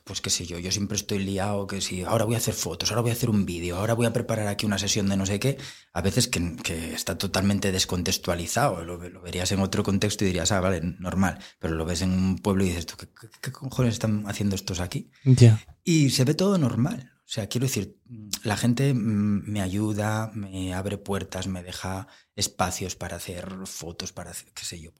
Speaker 1: pues qué sé yo, yo siempre estoy liado, que si ahora voy a hacer fotos, ahora voy a hacer un vídeo, ahora voy a preparar aquí una sesión de no sé qué, a veces que, que está totalmente descontextualizado. Lo, lo, verías en otro contexto y dirías, ah, vale, normal, pero lo ves en un pueblo y dices, ¿qué, qué, qué cojones están haciendo estos aquí? Y se ve todo normal. O sea, quiero decir, la gente me ayuda, me abre puertas, me deja espacios para hacer fotos, para hacer, qué sé yo,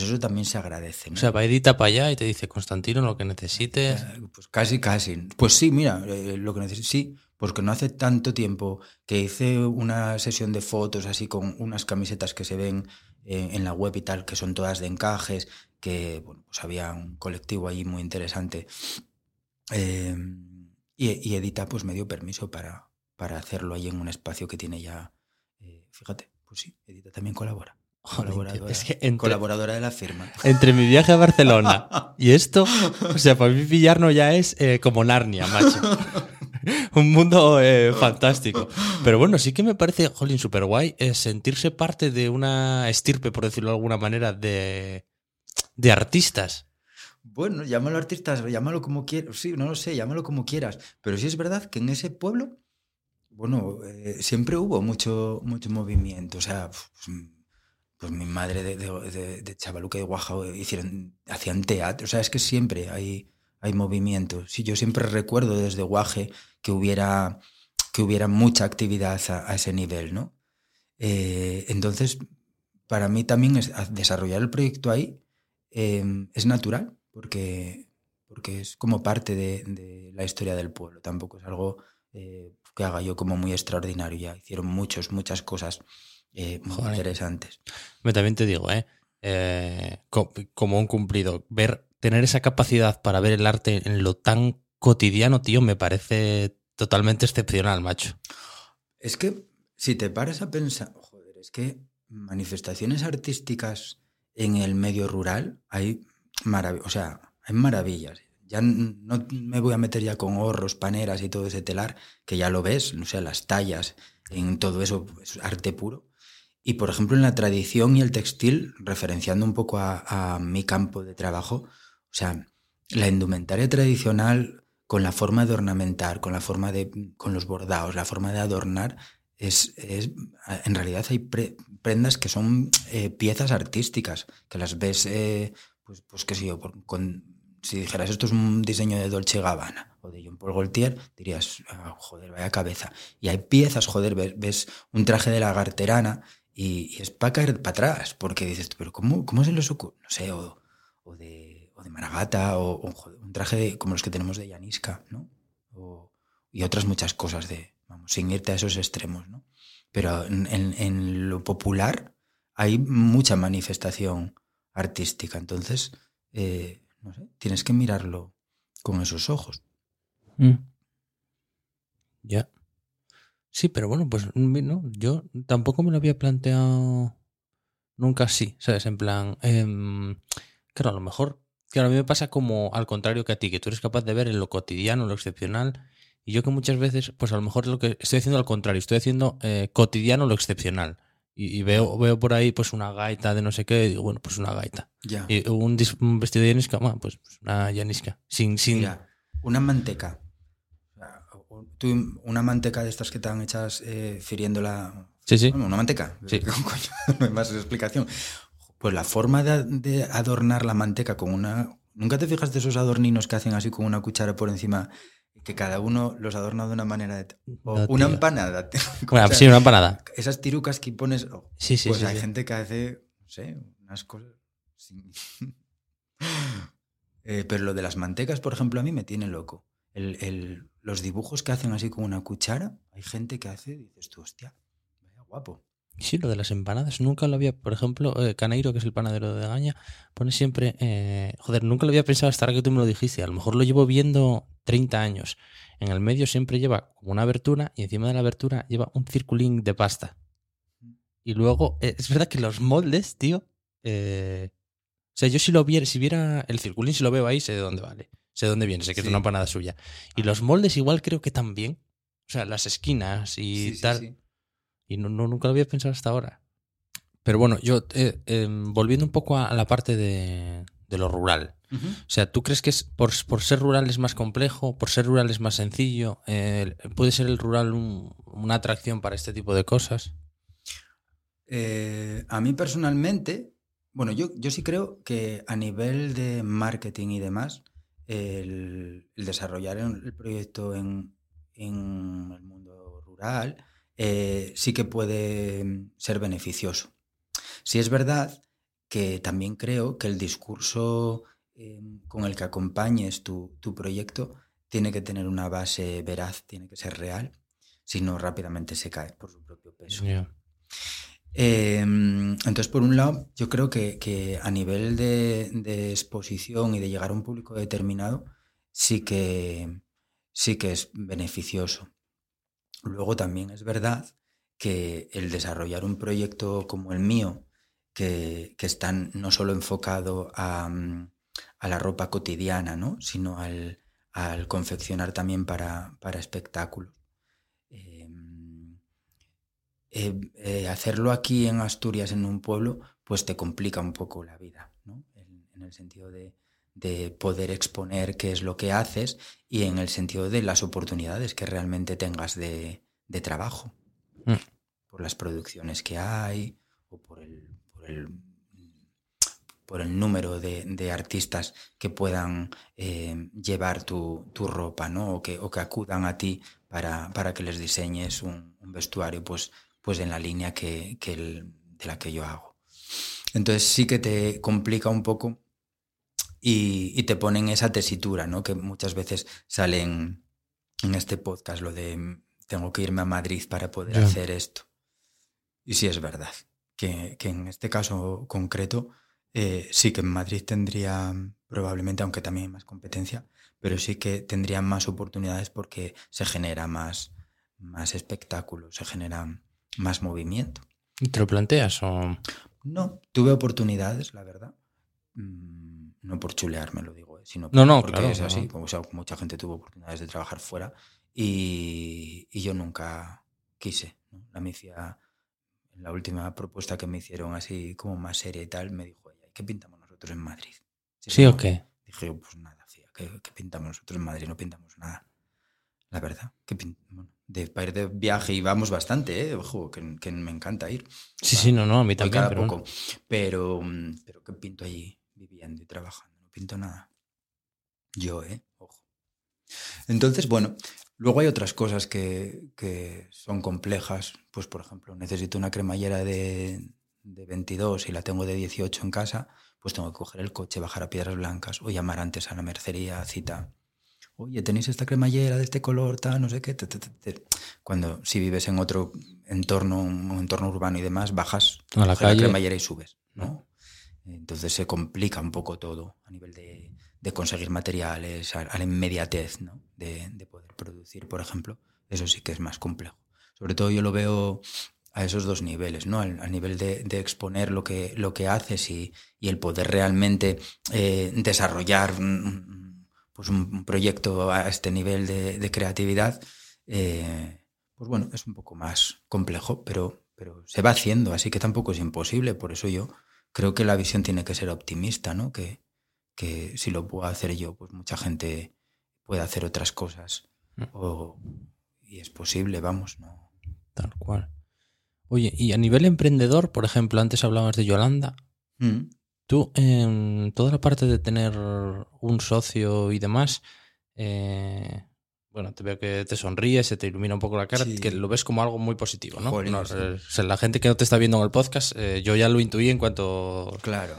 Speaker 1: pues. Eso también se agradece. ¿no?
Speaker 2: O sea, va Edita para allá y te dice, Constantino, lo que necesites.
Speaker 1: Eh, Pues casi, casi. Pues sí, mira, eh, lo que necesito, sí, porque no hace tanto tiempo que hice una sesión de fotos así con unas camisetas que se ven eh, en la web y tal, que son todas de encajes, que bueno, pues había un colectivo allí muy interesante. Eh, y, y, Edita pues me dio permiso para, para hacerlo ahí en un espacio que tiene ya. Fíjate, pues sí, Edita también colabora. Colaboradora,
Speaker 2: es que entre,
Speaker 1: colaboradora de la firma.
Speaker 2: Entre mi viaje a Barcelona y esto, o sea, para mí pillarnos ya es eh, como Narnia, macho. Un mundo eh, fantástico. Pero bueno, sí que me parece, jolín, súper guay eh, sentirse parte de una estirpe, por decirlo de alguna manera, de, de artistas.
Speaker 1: Bueno, llámalo artistas, llámalo como quieras. Sí, no lo sé, llámalo como quieras. Pero sí es verdad que en ese pueblo, bueno, siempre hubo mucho, mucho movimiento. O sea, pues, pues mi madre de, de, de, de Chavaluca y de Guajao hicieron, hacían teatro. O sea, es que siempre hay, hay movimiento. Sí, yo siempre recuerdo desde Guaje que hubiera, que hubiera mucha actividad a, a ese nivel, ¿no? Eh, entonces, para mí también es desarrollar el proyecto ahí eh, es natural, porque, porque es como parte de, la historia del pueblo. Tampoco es algo eh, que haga yo como muy extraordinario. Ya hicieron muchos, muchas cosas eh, muy Joder. interesantes.
Speaker 2: Me también te digo, ¿eh? eh co como un cumplido, ver, tener esa capacidad para ver el arte en lo tan cotidiano, tío, me parece totalmente excepcional, macho.
Speaker 1: Es que si te paras a pensar, joder, es que manifestaciones artísticas en el medio rural hay maravillas, o sea, hay maravillas. Ya no me voy a meter ya con horros, paneras y todo ese telar, que ya lo ves, o sea, las tallas, en todo eso, es arte puro. Y por ejemplo, en la tradición y el textil, referenciando un poco a, mi campo de trabajo, o sea, la indumentaria tradicional con la forma de ornamentar, con la forma de, con los bordados, la forma de adornar, es, es en realidad hay pre, prendas que son eh, piezas artísticas, que las ves, eh, pues, pues qué sé yo, con, si dijeras esto es un diseño de Dolce Gabbana o de Jean Paul Gaultier, dirías, oh, joder, vaya cabeza. Y hay piezas, joder, ves, ves un traje de lagarterana y, es para caer para atrás, porque dices, pero ¿cómo, cómo se les ocurre? No sé, o, o de, o de Maragata, o, un traje como los que tenemos de Yaniska, ¿no? O, y otras muchas cosas de, vamos, sin irte a esos extremos, ¿no? Pero en, en, en lo popular hay mucha manifestación artística, entonces, eh, no sé, tienes que mirarlo con esos ojos.
Speaker 2: Mm. Ya. Sí, pero bueno, pues no, yo tampoco me lo había planteado nunca así, ¿sabes? En plan, eh, claro, a lo mejor, claro, a mí me pasa como al contrario que a ti, que tú eres capaz de ver en lo cotidiano, lo excepcional, y yo que muchas veces, pues a lo mejor lo que estoy haciendo al contrario, estoy haciendo eh, cotidiano lo excepcional. Y, y, veo, veo por ahí pues una gaita de no sé qué, y digo, bueno, pues una gaita.
Speaker 1: Ya.
Speaker 2: Y un, un, vestido de Yanisca, bueno, pues, pues una Yanisca. Sin, sin...
Speaker 1: Mira, una manteca. Tú, una manteca de estas que están hechas eh, firiéndola.
Speaker 2: Sí, sí.
Speaker 1: Bueno, una manteca.
Speaker 2: Sí.
Speaker 1: Coño, no hay más explicación. Pues la forma de, de, adornar la manteca con una. ¿Nunca te fijas de esos adorninos que hacen así con una cuchara por encima? Que cada uno los adorna de una manera. De... O no, una empanada.
Speaker 2: Bueno, o sea, sí, una empanada.
Speaker 1: Esas tirucas que pones. Oh,
Speaker 2: sí, sí,
Speaker 1: pues
Speaker 2: sí,
Speaker 1: hay
Speaker 2: sí.
Speaker 1: gente que hace, no sé, unas cosas. Sin... eh, pero lo de las mantecas, por ejemplo, a mí me tiene loco. El, el, los dibujos que hacen así con una cuchara, hay gente que hace, dices tú, hostia, vaya guapo.
Speaker 2: Sí, lo de las empanadas, nunca lo había, por ejemplo, eh, Caneiro, que es el panadero de Gaña, pone siempre, eh, joder, nunca lo había pensado hasta ahora que tú me lo dijiste, a lo mejor lo llevo viendo 30 años. En el medio siempre lleva como una abertura y encima de la abertura lleva un circulín de pasta. Y luego, eh, es verdad que los moldes, tío. eh, o sea, yo si lo viera, si viera el circulín, si lo veo ahí, sé de dónde vale. Sé de dónde viene, sé que es
Speaker 1: Sí.
Speaker 2: una panada suya. Y los moldes igual creo que también. O sea, las esquinas y
Speaker 1: Sí,
Speaker 2: tal.
Speaker 1: sí.
Speaker 2: Y no, no- nunca lo había pensado hasta ahora. Pero bueno, yo, eh, em, volviendo un poco a, la parte de, de lo rural. O sea, ¿tú crees que es por, por ser rural es más complejo? ¿Por ser rural es más sencillo? Eh, ¿Puede ser el rural un- una atracción para este tipo de cosas?
Speaker 1: Eh, a mí personalmente, bueno, yo, yo sí creo que a nivel de marketing y demás, el, desarrollar el, proyecto en, en el mundo rural eh, sí que puede mm, ser beneficioso. Sí es verdad que también creo que el discurso eh, con el que acompañes tu, tu proyecto tiene que tener una base veraz, tiene que ser real, si no rápidamente se cae por su propio peso. Eh, entonces, por un lado, yo creo que, que a nivel de, exposición y de llegar a un público determinado, sí que, sí que es beneficioso. Luego también es verdad que el desarrollar un proyecto como el mío, que, que está no solo enfocado a, a la ropa cotidiana, ¿no? sino al, al confeccionar también para, para espectáculos. Eh, eh, eh, hacerlo aquí en Asturias, en un pueblo, pues te complica un poco la vida, ¿no? En, en el sentido de, de poder exponer qué es lo que haces y en el sentido de las oportunidades que realmente tengas de, de trabajo,
Speaker 2: Mm.
Speaker 1: por las producciones que hay o por el, por el, por el número de, de artistas que puedan eh, llevar tu, tu ropa, ¿no? O que, o que acudan a ti para, para que les diseñes un, un vestuario, pues, pues en la línea que, que el- de la que yo hago. Entonces sí que te complica un poco y, y te ponen esa tesitura, ¿no? Que muchas veces salen en este podcast lo de tengo que irme a Madrid para poder hacer esto. Y sí es verdad que, que en este caso concreto eh, sí que en Madrid tendría probablemente, aunque también hay más competencia, pero sí que tendría más oportunidades porque se genera más, más espectáculo, se genera más movimiento.
Speaker 2: ¿Te lo planteas o...?
Speaker 1: No, tuve oportunidades, la verdad. Mm, No por chulearme, lo digo, eh, sino
Speaker 2: No, no,
Speaker 1: porque
Speaker 2: claro,
Speaker 1: es así.
Speaker 2: claro.
Speaker 1: como, o sea, mucha gente tuvo oportunidades de trabajar fuera y, y yo nunca quise. ¿no? La Micia, la última propuesta que me hicieron así como más seria y tal, me dijo ¿qué pintamos nosotros en Madrid?
Speaker 2: ¿Sí
Speaker 1: no.
Speaker 2: o qué?
Speaker 1: Dije yo, pues nada, fía, ¿qué, qué pintamos nosotros en Madrid? No pintamos nada. La verdad, que pin- bueno, de, para ir de viaje y vamos bastante, ¿eh? Ojo, que, que me encanta ir.
Speaker 2: Sí,
Speaker 1: Va,
Speaker 2: sí, no, no, a mí también.
Speaker 1: cada
Speaker 2: pero
Speaker 1: poco. Pero, mm, pero ¿qué pinto allí viviendo y trabajando? No pinto nada. Yo, ¿eh? Ojo. Entonces, bueno, luego hay otras cosas que, que son complejas. Pues, por ejemplo, necesito una cremallera de, de 22 y la tengo de 18 en casa, pues tengo que coger el coche, bajar a Piedras Blancas o llamar antes a la mercería, cita. Oye, tenéis esta cremallera de este color, tal, no sé qué. te, te, te, te". Cuando si vives en otro entorno, un entorno urbano y demás, bajas
Speaker 2: A la
Speaker 1: cremallera y subes, ¿no? Entonces se complica un poco todo a nivel de, de conseguir materiales, a, a la inmediatez, ¿no? De, de poder producir, por ejemplo. Eso sí que es más complejo. Sobre todo yo lo veo a esos dos niveles, ¿no? Al, al nivel de, de exponer lo que, lo que haces y, y el poder realmente eh, desarrollar un, pues un, proyecto a este nivel de, de creatividad, eh, pues bueno, es un poco más complejo, pero, pero se va haciendo, así que tampoco es imposible. Por eso yo creo que la visión tiene que ser optimista, ¿no? Que, que si lo puedo hacer yo, pues mucha gente puede hacer otras cosas.
Speaker 2: Mm.
Speaker 1: O, y es posible, vamos, ¿no?
Speaker 2: Tal cual. Oye, y a nivel emprendedor, por ejemplo, antes hablabas de Yolanda.
Speaker 1: Mm.
Speaker 2: Tú, en toda la parte de tener un socio y demás, eh, bueno, te veo que te sonríes, se te ilumina un poco la cara,
Speaker 1: Sí.
Speaker 2: que lo ves como algo muy positivo, ¿no?
Speaker 1: Jolín,
Speaker 2: No,
Speaker 1: sí.
Speaker 2: eh, o sea, la gente que no te está viendo en el podcast, eh, yo ya lo intuí en cuanto...
Speaker 1: Claro.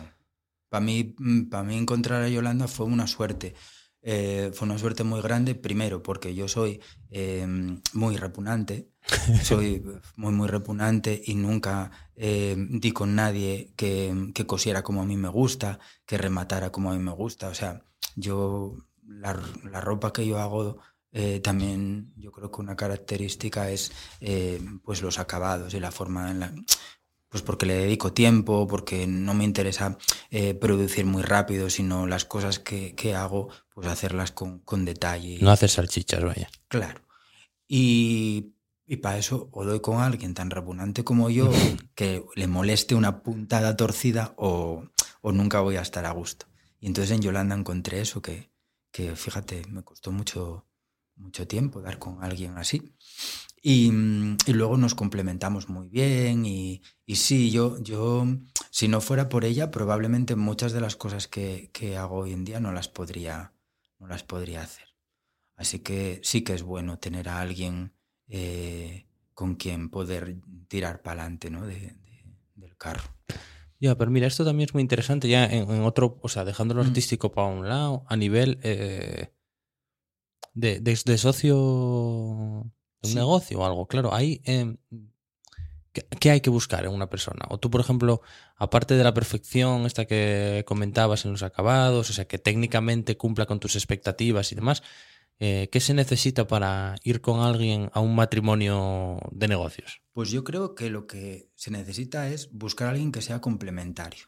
Speaker 1: Para mí, para mí encontrar a Yolanda fue una suerte. Eh, fue una suerte muy grande, primero porque yo soy eh, muy repugnante, soy muy, muy repugnante y nunca eh, di con nadie que, que cosiera como a mí me gusta, que rematara como a mí me gusta. O sea, yo la, la ropa que yo hago eh, también yo creo que una característica es eh, pues los acabados y la forma en la pues porque le dedico tiempo, porque no me interesa eh, producir muy rápido, sino las cosas que, que hago, pues hacerlas con, con detalle.
Speaker 2: No hacer salchichas, vaya.
Speaker 1: Claro. Y, y para eso o doy con alguien tan repugnante como yo que le moleste una puntada torcida o, o nunca voy a estar a gusto. Y entonces en Yolanda encontré eso que, que fíjate, me costó mucho, mucho tiempo dar con alguien así. Y, y luego nos complementamos muy bien y, y, sí, yo, yo, si no fuera por ella, probablemente muchas de las cosas que, que hago hoy en día no las podría, no las podría hacer. Así que sí que es bueno tener a alguien eh, con quien poder tirar para adelante ¿no? de, de, del carro.
Speaker 2: Ya, pero mira, esto también es muy interesante ya en, en otro, o sea, dejando lo artístico mm. para un lado, a nivel eh, de, de, de, socio un sí. negocio o algo. Claro, hay... Eh, ¿qué, ¿qué, hay que buscar en una persona? O tú, por ejemplo, aparte de la perfección, esta que comentabas en los acabados, o sea, que técnicamente cumpla con tus expectativas y demás, eh, ¿qué se necesita para ir con alguien a un matrimonio de negocios?
Speaker 1: Pues yo creo que lo que se necesita es buscar a alguien que sea complementario,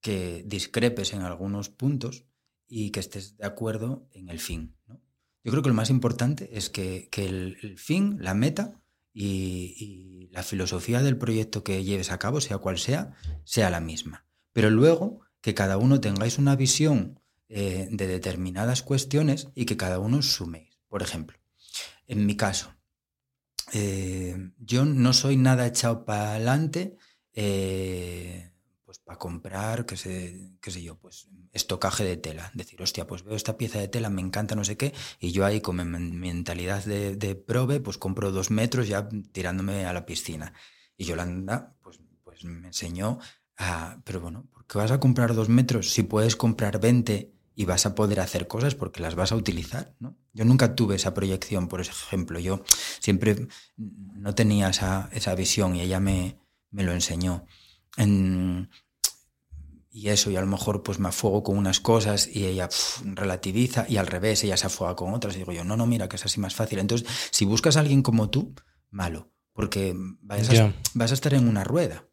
Speaker 1: que discrepes en algunos puntos y que estés de acuerdo en el fin. ¿no? Yo creo que lo más importante es que, el, fin, la meta y, y la filosofía del proyecto que lleves a cabo, sea cual sea, sea la misma. Pero luego que cada uno tengáis una visión eh, de determinadas cuestiones y que cada uno suméis. Por ejemplo, en mi caso, eh, yo no soy nada echado para adelante eh, pues para comprar, qué sé, qué sé yo, pues estocaje de tela. Decir, hostia, pues veo esta pieza de tela, me encanta no sé qué, y yo ahí con mi mentalidad de, de prove, pues compro dos metros ya tirándome a la piscina. Y Yolanda, pues, pues me enseñó a, pero bueno, ¿por qué vas a comprar dos metros si puedes comprar 20 y vas a poder hacer cosas porque las vas a utilizar. ¿no? Yo nunca tuve esa proyección, por ejemplo. Yo siempre no tenía esa, esa visión y ella me, me lo enseñó. En, y eso, y a lo mejor pues me afuego con unas cosas y ella pff, relativiza y al revés, ella se afuega con otras. Y digo yo, no, no, mira, que es así más fácil. Entonces, si buscas a alguien como tú, malo, porque vas a, yeah. vas a estar en una rueda.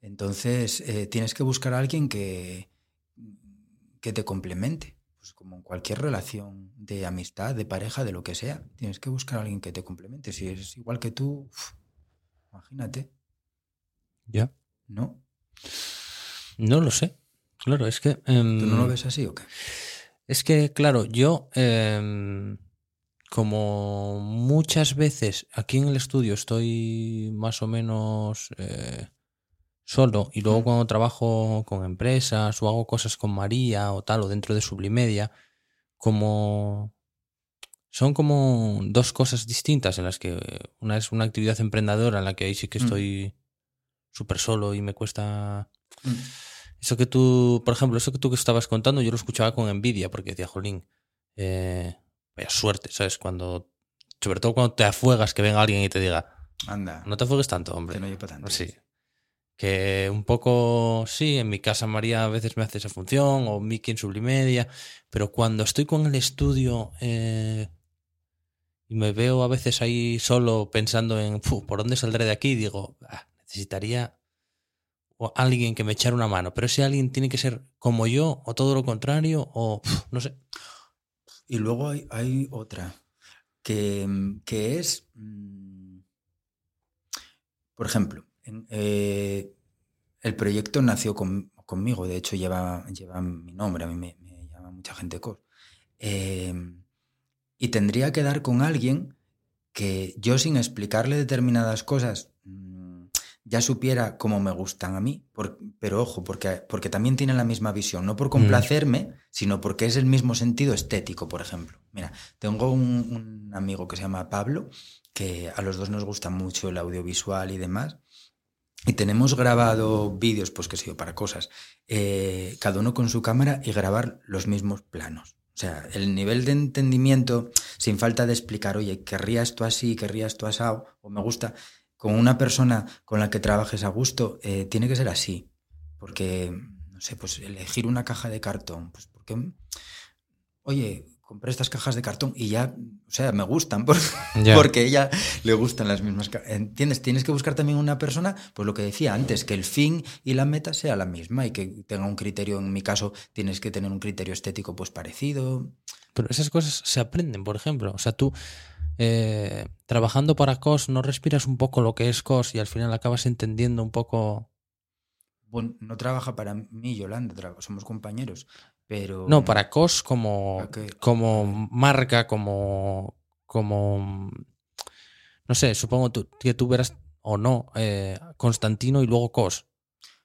Speaker 1: Entonces, eh, tienes que buscar a alguien que, que te complemente. Pues como en cualquier relación de amistad, de pareja, de lo que sea, tienes que buscar a alguien que te complemente. Si es igual que tú, imagínate.
Speaker 2: ¿Ya?
Speaker 1: ¿No?
Speaker 2: No lo sé. Claro, es que...
Speaker 1: Um, ¿Tú no lo ves así o qué?
Speaker 2: Es que, claro, yo... Um, como muchas veces aquí en el estudio estoy más o menos... Eh, solo y luego cuando trabajo con empresas o hago cosas con María o tal o dentro de Sublimedia, como son como dos cosas distintas en las que una es una actividad emprendedora en la que ahí sí que estoy mm. súper solo y me cuesta... Mm. Eso que tú, por ejemplo, eso que tú que estabas contando, yo lo escuchaba con envidia porque decía, jolín, eh, vaya suerte, ¿sabes? Cuando, sobre todo cuando te afuegas que venga alguien y te diga,
Speaker 1: anda,
Speaker 2: no te afuegues tanto, hombre.
Speaker 1: Que no tanto.
Speaker 2: Sí, que un poco, sí, en mi casa María a veces me hace esa función, o Miki en Sublimedia, pero cuando estoy con el estudio eh, y me veo a veces ahí solo pensando en por dónde saldré de aquí, digo, ah, necesitaría alguien que me echara una mano, pero ese alguien tiene que ser como yo, o todo lo contrario, o no sé.
Speaker 1: Y luego hay, otra, que, que es, mm, por ejemplo, eh, el proyecto nació con, conmigo, de hecho lleva, lleva mi nombre, a mí me, llama mucha gente. Eh, y tendría que dar con alguien que yo sin explicarle determinadas cosas ya supiera cómo me gustan a mí, por, pero ojo, porque, porque también tiene la misma visión, no por complacerme, mm. sino porque es el mismo sentido estético, por ejemplo. Mira, tengo un, un amigo que se llama Pablo, que a los dos nos gusta mucho el audiovisual y demás, y tenemos grabado vídeos, pues que sé yo, para cosas, eh, cada uno con su cámara y grabar los mismos planos. O sea, el nivel de entendimiento, sin falta de explicar, oye, querría esto así, querría esto asado, o me gusta, con una persona con la que trabajes a gusto, eh, tiene que ser así. Porque, no sé, pues elegir una caja de cartón, pues porque oye, compré estas cajas de cartón y ya, o sea, me gustan por-
Speaker 2: Ya.
Speaker 1: porque a ella le gustan las mismas. ¿Entiendes? Tienes que buscar también una persona, pues lo que decía antes, que el fin y la meta sea la misma y que tenga un criterio, en mi caso, tienes que tener un criterio estético pues parecido.
Speaker 2: Pero esas cosas se aprenden, por ejemplo. O sea, tú eh, trabajando para COS no respiras un poco lo que es COS y al final acabas entendiendo un poco...
Speaker 1: Bueno, no trabaja para mí, Yolanda, somos compañeros, pero...
Speaker 2: No, para COS como, como marca, como, como... No sé, supongo tú- que tú verás o no eh, Constantino y luego COS.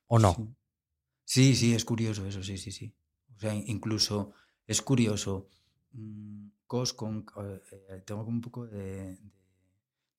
Speaker 2: ¿O no?
Speaker 1: Sí. sí, sí, es curioso eso, sí, sí, sí. O sea, incluso es curioso. Mm, Cos con... eh, eh, tengo como un poco de, de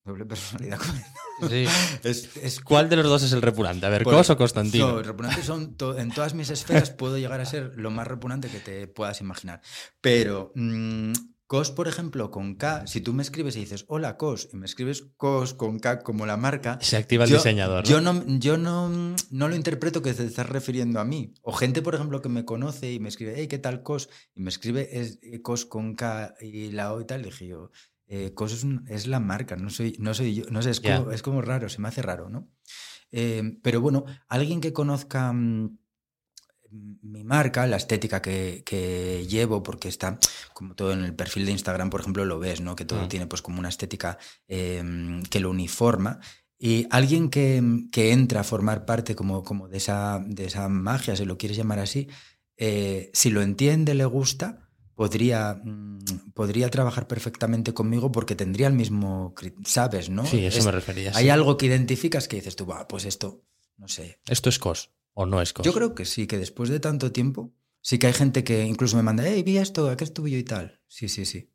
Speaker 1: doble personalidad con
Speaker 2: Sí.
Speaker 1: es, es
Speaker 2: ¿Cuál de los dos es el repugnante? A ver,
Speaker 1: Por-
Speaker 2: COS o Constantino.
Speaker 1: No, repugnantes son to- en todas mis esferas puedo llegar a ser lo más repugnante que te puedas imaginar. Pero mm, Cos, por ejemplo, con K, si tú me escribes y dices hola Cos y me escribes Cos con K como la marca,
Speaker 2: Se activa el
Speaker 1: yo,
Speaker 2: diseñador. ¿no?
Speaker 1: Yo no, yo no, no lo interpreto que te estás refiriendo a mí. O gente, por ejemplo, que me conoce y me escribe, hey, ¿qué tal Cos? Y me escribe es, eh, Cos con K y la O y tal. Dije yo, eh, Cos es, un- es la marca, no soy, no soy yo. No sé, es, como, es como raro, se me hace raro, ¿no? Eh, pero bueno, alguien que conozca mm, mi marca, la estética que, que llevo, porque está como todo en el perfil de Instagram, por ejemplo, lo ves, ¿no? Que todo
Speaker 2: Mm.
Speaker 1: tiene pues como una estética eh, que lo uniforma. Y alguien que, que entra a formar parte como, como de, esa, de esa magia, si lo quieres llamar así, eh, si lo entiende, le gusta, podría, mm, podría trabajar perfectamente conmigo porque tendría el mismo, ¿sabes? ¿no?
Speaker 2: Sí, eso
Speaker 1: Es-
Speaker 2: me refería.
Speaker 1: hay
Speaker 2: sí.
Speaker 1: algo que identificas que dices tú, va, pues esto, no sé,
Speaker 2: ¿Esto es COS o no es
Speaker 1: yo creo que sí, que después de tanto tiempo, sí que hay gente que incluso me manda, hey, vi esto, ¿a qué estuve yo y tal? Sí, sí, sí.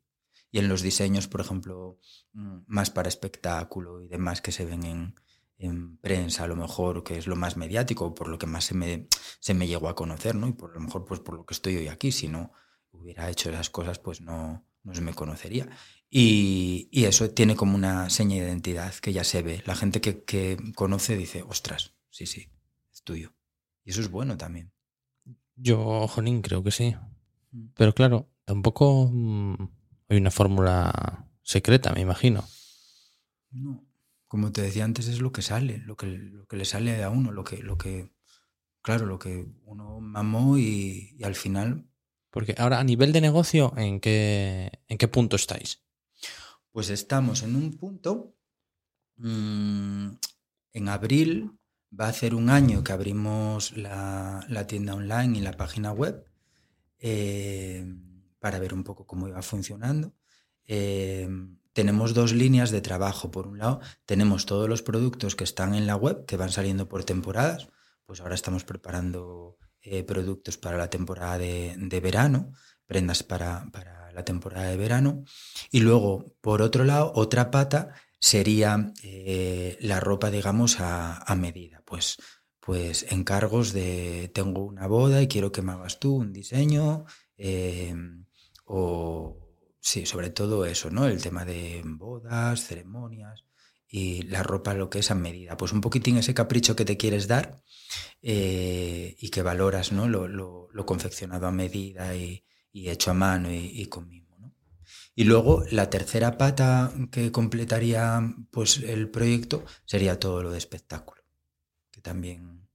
Speaker 1: Y en los diseños, por ejemplo, mm, más para espectáculo y demás que se ven en, en prensa, a lo mejor, que es lo más mediático, por lo que más se me, se me llegó a conocer, ¿no? Y por lo mejor, pues por lo que estoy hoy aquí, si no hubiera hecho esas cosas, pues no, no se me conocería. Y, y eso tiene como una seña de identidad que ya se ve. La gente que, que conoce dice, ostras, sí, sí, es tuyo. Y eso es bueno también.
Speaker 2: Yo, Jonín, creo que sí.
Speaker 1: Mm.
Speaker 2: Pero claro, tampoco mm, hay una fórmula secreta, me imagino.
Speaker 1: No. Como te decía antes, es lo que sale, lo que, lo que le sale a uno, lo que, lo que, claro, lo que uno mamó y, y al final,
Speaker 2: Porque ahora, a nivel de negocio, ¿en qué, en qué punto estáis?
Speaker 1: pues estamos en un punto. mm, en abril va a hacer un año que abrimos la, tienda online y la página web eh, para ver un poco cómo iba funcionando. Eh, tenemos dos líneas de trabajo. Por un lado, tenemos todos los productos que están en la web, que van saliendo por temporadas. Pues ahora estamos preparando eh, productos para la temporada de, verano, prendas para la temporada de verano. Y luego, por otro lado, otra pata sería eh, la ropa, digamos, a, a medida. Pues, pues encargos de tengo una boda y quiero que me hagas tú un diseño. eh, o sí, sobre todo eso, ¿no? El tema de bodas, ceremonias y la ropa lo que es a medida. Pues un poquitín ese capricho que te quieres dar eh, y que valoras, ¿no? Lo, confeccionado a medida y, hecho a mano y, y con mimo, ¿no? Y luego la tercera pata que completaría pues el proyecto sería todo lo de espectáculo, que también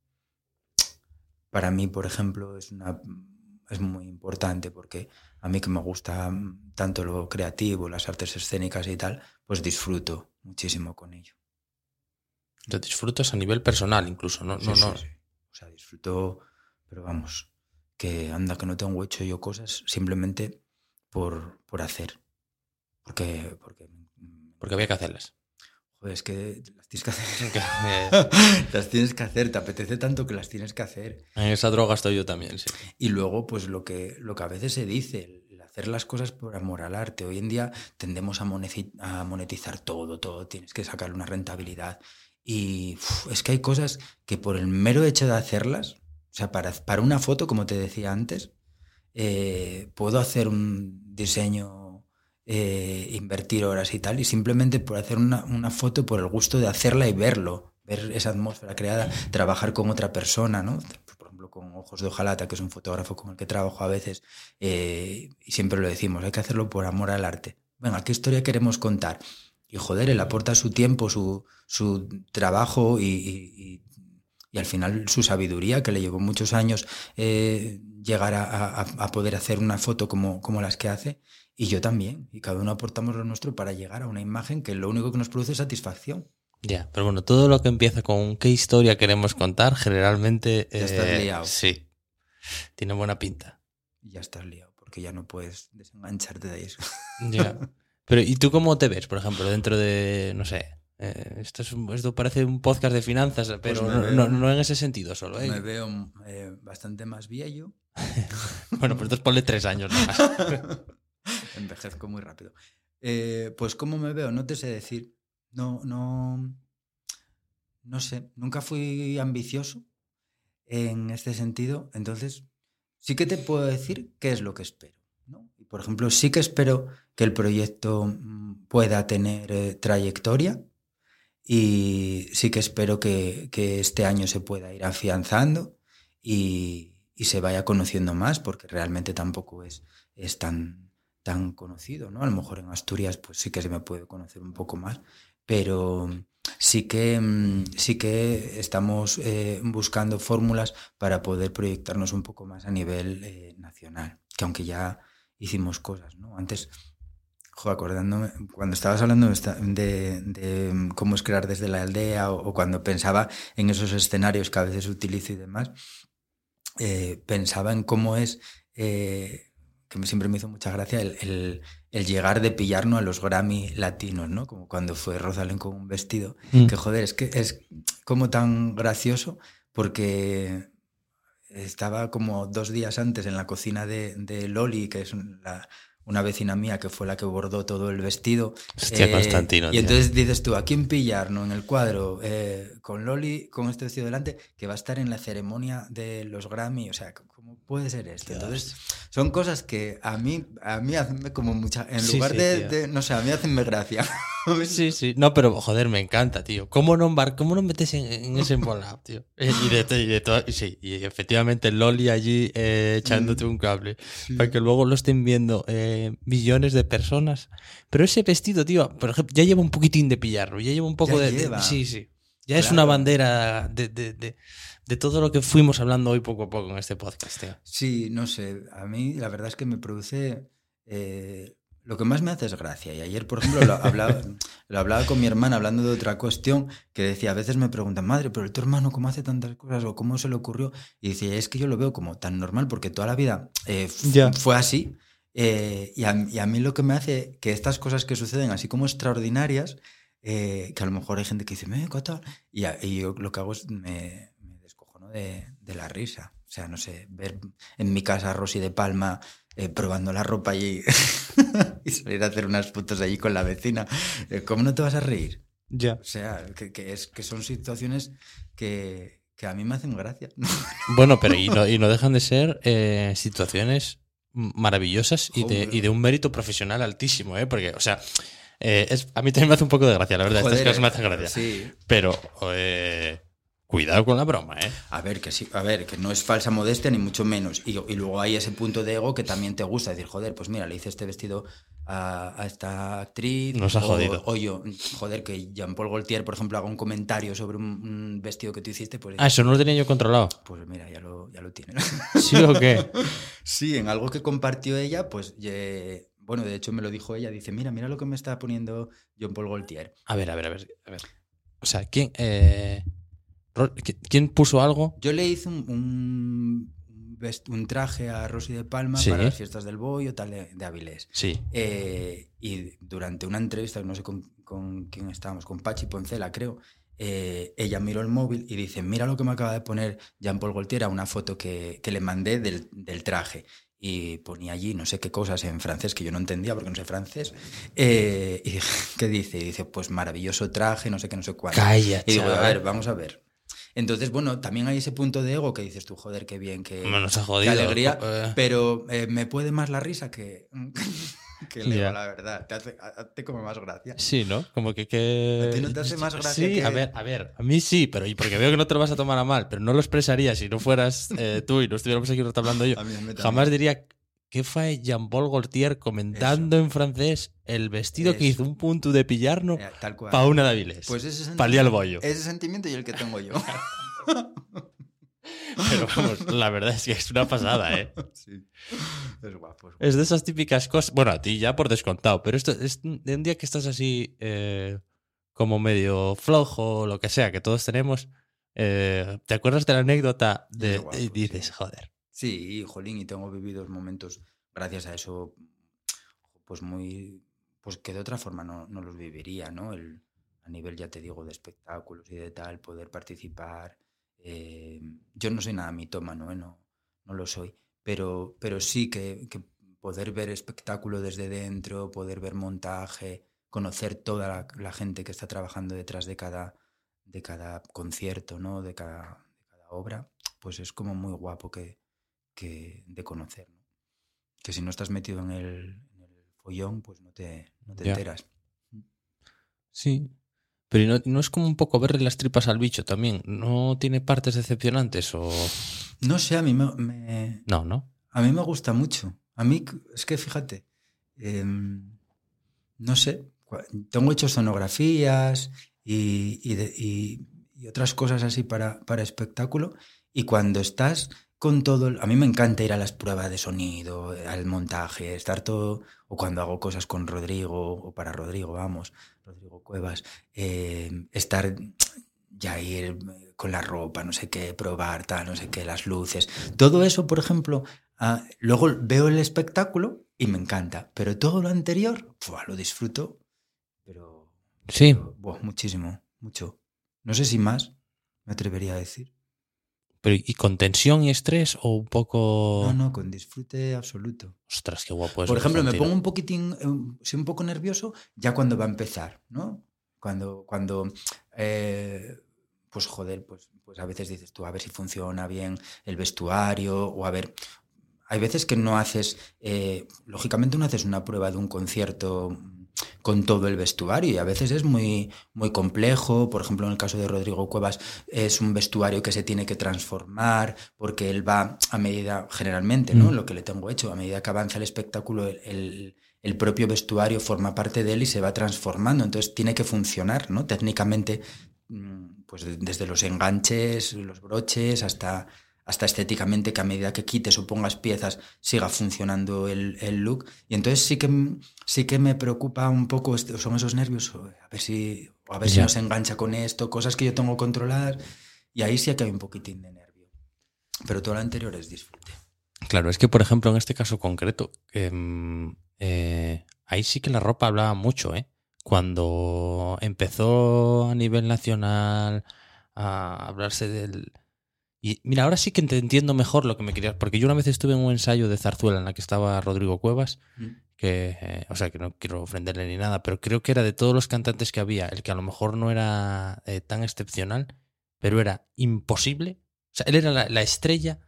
Speaker 1: para mí, por ejemplo, es una es muy importante porque a mí que me gusta tanto lo creativo, las artes escénicas y tal, pues disfruto muchísimo con ello.
Speaker 2: Lo disfrutas a nivel personal incluso, ¿no? no,
Speaker 1: Sí,
Speaker 2: no.
Speaker 1: sí, sí. O sea, disfruto, pero vamos, que anda que no tengo hecho yo cosas simplemente por, por hacer. Porque, porque,
Speaker 2: Porque había que hacerlas.
Speaker 1: joder, es que las tienes que hacer.
Speaker 2: Eh,
Speaker 1: las tienes que hacer, te apetece tanto que las tienes que hacer.
Speaker 2: en esa droga estoy yo también, sí.
Speaker 1: Y luego, pues lo que, lo que a veces se dice, el hacer las cosas por amor al arte. Hoy en día tendemos a, monetizar todo, todo, tienes que sacar una rentabilidad. Y uf, es que hay cosas que por el mero hecho de hacerlas, o sea, para, para una foto, como te decía antes, eh, puedo hacer un diseño, eh, invertir horas y tal, y simplemente por hacer una, foto, por el gusto de hacerla y verlo, ver esa atmósfera creada, trabajar con otra persona, ¿no? Por ejemplo, con Ojos de Ojalata, que es un fotógrafo con el que trabajo a veces, eh, y siempre lo decimos, hay que hacerlo por amor al arte. Venga, ¿qué historia queremos contar? Y joder, él aporta su tiempo, su, su trabajo y, y, y, al final su sabiduría, que le llevó muchos años eh, llegar a, a, a, poder hacer una foto como, como las que hace. Y yo también. Y cada uno aportamos lo nuestro para llegar a una imagen que lo único que nos produce es satisfacción.
Speaker 2: Ya, pero bueno, todo lo que empieza con qué historia queremos contar, generalmente.
Speaker 1: Ya estás
Speaker 2: eh,
Speaker 1: liado.
Speaker 2: Sí. Tiene buena pinta.
Speaker 1: Ya estás liado, porque ya no puedes desengancharte de eso.
Speaker 2: Ya. Pero, ¿y tú cómo te ves, por ejemplo, dentro de, no sé, eh, esto, es un- esto parece un podcast de finanzas, pero no,
Speaker 1: veo-
Speaker 2: no- no en ese sentido solo, ¿eh?
Speaker 1: Me veo eh, bastante más viejo.
Speaker 2: Bueno, pues entonces ponle tres años más.
Speaker 1: Envejezco muy rápido. Eh, pues cómo me veo, no te sé decir. No, no, no sé. Nunca fui ambicioso en este sentido. Entonces, sí que te puedo decir qué es lo que espero. ¿no? Por ejemplo, sí que espero que el proyecto mm, pueda tener eh, trayectoria. Y sí que espero que, que este año se pueda ir afianzando y, y se vaya conociendo más, porque realmente tampoco es, es tan, tan conocido, ¿no? A lo mejor en Asturias pues sí que se me puede conocer un poco más, pero sí que, mm, sí que estamos eh, buscando fórmulas para poder proyectarnos un poco más a nivel eh, nacional, que aunque ya hicimos cosas, ¿no? Antes, acordándome, cuando estabas hablando de, mm, cómo es crear desde la aldea o, cuando pensaba en esos escenarios que a veces utilizo y demás, eh, pensaba en cómo es, que siempre me hizo mucha gracia, el, el- el llegar de pillarnos a los Grammy latinos, ¿no? Como cuando fue Rosalén con un vestido.
Speaker 2: Mm.
Speaker 1: Que joder, es que es como tan gracioso porque estaba como dos días antes en la cocina de, de Loli, que es la- una vecina mía que fue la que bordó todo el vestido.
Speaker 2: Hostia,
Speaker 1: Eh,
Speaker 2: Constantino,
Speaker 1: Y
Speaker 2: tío.
Speaker 1: entonces dices tú, ¿a quién pillar no? en el cuadro eh, con Loli, con este vestido delante, que va a estar en la ceremonia de los Grammy? O sea, ¿cómo puede ser esto? Entonces, son cosas que a mí, a mí hacen como mucha... En
Speaker 2: Sí,
Speaker 1: lugar
Speaker 2: sí,
Speaker 1: de,
Speaker 2: tío.
Speaker 1: de- No sé, a mí hacen gracia.
Speaker 2: Sí, sí. No, pero joder, me encanta, tío. ¿Cómo no, embar cómo no metes en, en ese embolado, tío? Y de, y de todo- y sí, y efectivamente Loli allí eh, echándote un cable. Para que luego lo estén viendo eh, millones de personas. Pero ese vestido, tío, por ejemplo, ya lleva un poquitín de pillarlo. Ya lleva un poco de, de-
Speaker 1: lleva.
Speaker 2: Sí, sí. Ya es una bandera de, de, de, de todo lo que fuimos hablando hoy poco a poco en este podcast, tío.
Speaker 1: Sí, no sé. A mí la verdad es que me produce. eh, lo que más me hace es gracia. Y ayer, por ejemplo, lo hablaba, lo hablaba con mi hermana hablando de otra cuestión que decía: a veces me preguntan, madre, pero tu hermano, ¿cómo hace tantas cosas? o cómo se le ocurrió? Y decía: es que yo lo veo como tan normal porque toda la vida eh,
Speaker 2: Ya.
Speaker 1: fue así. eh, y, a, y a mí lo que me hace que estas cosas que suceden así como extraordinarias, eh, que a lo mejor hay gente que dice, me ¿qué tal? Y, a- y yo lo que hago es me, me descojono de, de la risa. O sea, no sé, ver en mi casa a Rosy de Palma eh, probando la ropa allí y salir a hacer unas fotos allí con la vecina. Eh, ¿Cómo no te vas a reír?
Speaker 2: Ya.
Speaker 1: O sea, que, que es, que son situaciones que, que a mí me hacen gracia.
Speaker 2: Bueno, pero y no, y no dejan de ser eh, situaciones maravillosas y de, y de un mérito profesional altísimo, ¿eh? Porque, o sea, eh, es, a mí también me hace un poco de gracia, la verdad.
Speaker 1: Joder,
Speaker 2: Estas cosas me hacen gracia.
Speaker 1: Sí.
Speaker 2: Pero, eh, cuidado con la broma, ¿eh?
Speaker 1: A ver, que sí, a ver, que no es falsa modestia ni mucho menos. Y, y luego hay ese punto de ego que también te gusta decir, joder, pues mira, le hice este vestido a, a esta actriz.
Speaker 2: Nos ha
Speaker 1: o-
Speaker 2: jodido.
Speaker 1: O, yo, joder, que Jean-Paul Gaultier, por ejemplo, haga un comentario sobre un, un vestido que tú hiciste, pues,
Speaker 2: Ah, eso no lo tenía yo controlado.
Speaker 1: pues mira, ya lo, ya lo tiene.
Speaker 2: ¿Sí o qué?
Speaker 1: sí, en algo que compartió ella, pues, bueno, de hecho me lo dijo ella, dice, mira, mira lo que me está poniendo Jean-Paul Gaultier.
Speaker 2: A ver, a ver, a ver. A ver. O sea, ¿quién, eh, ¿quién puso algo?
Speaker 1: Yo le hice un, traje a Rosy de Palma
Speaker 2: Sí.
Speaker 1: para las fiestas del Boy o tal de, de Avilés.
Speaker 2: Sí.
Speaker 1: Eh, y durante una entrevista, no sé con, con quién estábamos, con Pachi Poncela, creo, eh, ella miró el móvil y dice, mira lo que me acaba de poner Jean-Paul Gaultier, a una foto que, que le mandé del, del traje. Y ponía allí no sé qué cosas en francés que yo no entendía porque no sé francés. Eh, y ¿qué dice? Y dice, pues maravilloso traje, no sé qué, no sé cuál.
Speaker 2: Calla,
Speaker 1: Y digo, a ver, vamos a ver. Entonces, bueno, también hay ese punto de ego que dices tú, joder, qué bien, qué,
Speaker 2: Bueno, nos ha
Speaker 1: qué
Speaker 2: jodido.
Speaker 1: alegría.
Speaker 2: Eh,
Speaker 1: Pero eh, me puede más la risa que. que leo, la verdad. Te hace, te come más gracia.
Speaker 2: Sí, ¿no? Como que... que...
Speaker 1: ¿A ti no te hace más gracia
Speaker 2: Sí,
Speaker 1: que-
Speaker 2: a ver, a ver, a mí sí, pero porque veo que no te lo vas a tomar a mal, pero no lo expresaría si no fueras eh, tú y no estuviéramos aquí hablando yo. Jamás diría que fue Jean-Paul Gaultier comentando en francés el vestido que hizo un punto de pillarnos
Speaker 1: Eh, tal cual.
Speaker 2: pa' una d'Avilés.
Speaker 1: Pues ese
Speaker 2: al bollo.
Speaker 1: ese sentimiento y el que tengo yo.
Speaker 2: Pero vamos, la verdad es que es una pasada, ¿eh?
Speaker 1: sí. Es guapo. es guapo.
Speaker 2: Es de esas típicas cosas. Bueno, a ti ya por descontado, pero esto es de un día que estás así eh, como medio flojo o lo que sea, que todos tenemos. eh, ¿Te acuerdas de la anécdota de,
Speaker 1: guapo,
Speaker 2: y dices,
Speaker 1: sí.
Speaker 2: joder?
Speaker 1: Sí, jolín, y tengo vividos momentos gracias a eso, pues muy, pues que de otra forma no, no los viviría, ¿no? El, a nivel, ya te digo, de espectáculos y de tal, poder participar. eh, yo no soy nada mitómano, ¿eh? no, no lo soy, pero, pero sí que, poder ver espectáculo desde dentro, poder ver montaje, conocer toda la, la gente que está trabajando detrás de cada, de cada concierto, ¿no? De cada, de cada obra, pues es como muy guapo que, que de conocer. ¿no? Que si no estás metido en el, en el follón, pues no te, no te enteras.
Speaker 2: Sí. Pero ¿y no, no es como un poco verle las tripas al bicho también. ¿No tiene partes decepcionantes o.?
Speaker 1: No sé, a mí me, me-
Speaker 2: No, ¿no?
Speaker 1: a mí me gusta mucho. A mí, es que fíjate, em, no sé, tengo hecho sonografías y, y de- y- y otras cosas así para, para espectáculo. Y cuando estás con todo, a mí me encanta ir a las pruebas de sonido, al montaje, estar todo, o cuando hago cosas con Rodrigo, o para Rodrigo, vamos, Rodrigo Cuevas, em, estar ya ir eh, con la ropa, no sé qué, probar, tal, no sé qué, las luces. Todo eso, por ejemplo, ah, luego veo el espectáculo y me encanta, pero todo lo anterior, ¡fua! lo disfruto, pero,
Speaker 2: Sí.
Speaker 1: pero, buah, muchísimo, mucho. No sé si más, me atrevería a decir.
Speaker 2: Pero ¿y con tensión y estrés o un poco.?
Speaker 1: No, no, con disfrute absoluto.
Speaker 2: Ostras, qué guapo es.
Speaker 1: Por ejemplo, me pongo un poquitín, eh, soy un poco nervioso ya cuando va a empezar, ¿no? Cuando, cuando eh, pues joder, pues, pues a veces dices tú, a ver si funciona bien el vestuario, o a ver, hay veces que no haces, eh, lógicamente no haces una prueba de un concierto con todo el vestuario y a veces es muy, muy complejo. Por ejemplo, en el caso de Rodrigo Cuevas es un vestuario que se tiene que transformar porque él va a medida, generalmente, ¿no?
Speaker 2: Mm.
Speaker 1: Lo que le tengo hecho, a medida que avanza el espectáculo, el, el- el propio vestuario forma parte de él y se va transformando. Entonces tiene que funcionar, ¿no? Técnicamente, mm, pues de- desde los enganches, los broches, hasta, hasta estéticamente, que a medida que quites o pongas piezas siga funcionando el, el look. Y entonces sí que, sí que me preocupa un poco, son esos nervios, a ver si, a ver si
Speaker 2: Ya.
Speaker 1: no se engancha con esto, cosas que yo tengo controladas. Y ahí sí que hay un poquitín de nervio. Pero todo lo anterior es disfrute.
Speaker 2: Claro, es que por ejemplo en este caso concreto, em, eh, ahí sí que la ropa hablaba mucho, ¿eh? Cuando empezó a nivel nacional a hablarse del... Y mira, ahora sí que te entiendo mejor lo que me querías, porque yo una vez estuve en un ensayo de zarzuela en la que estaba Rodrigo Cuevas, que, eh, o sea, que no quiero ofenderle ni nada, pero creo que era de todos los cantantes que había, el que a lo mejor no era eh, tan excepcional, pero era imposible. O sea, él era la, la estrella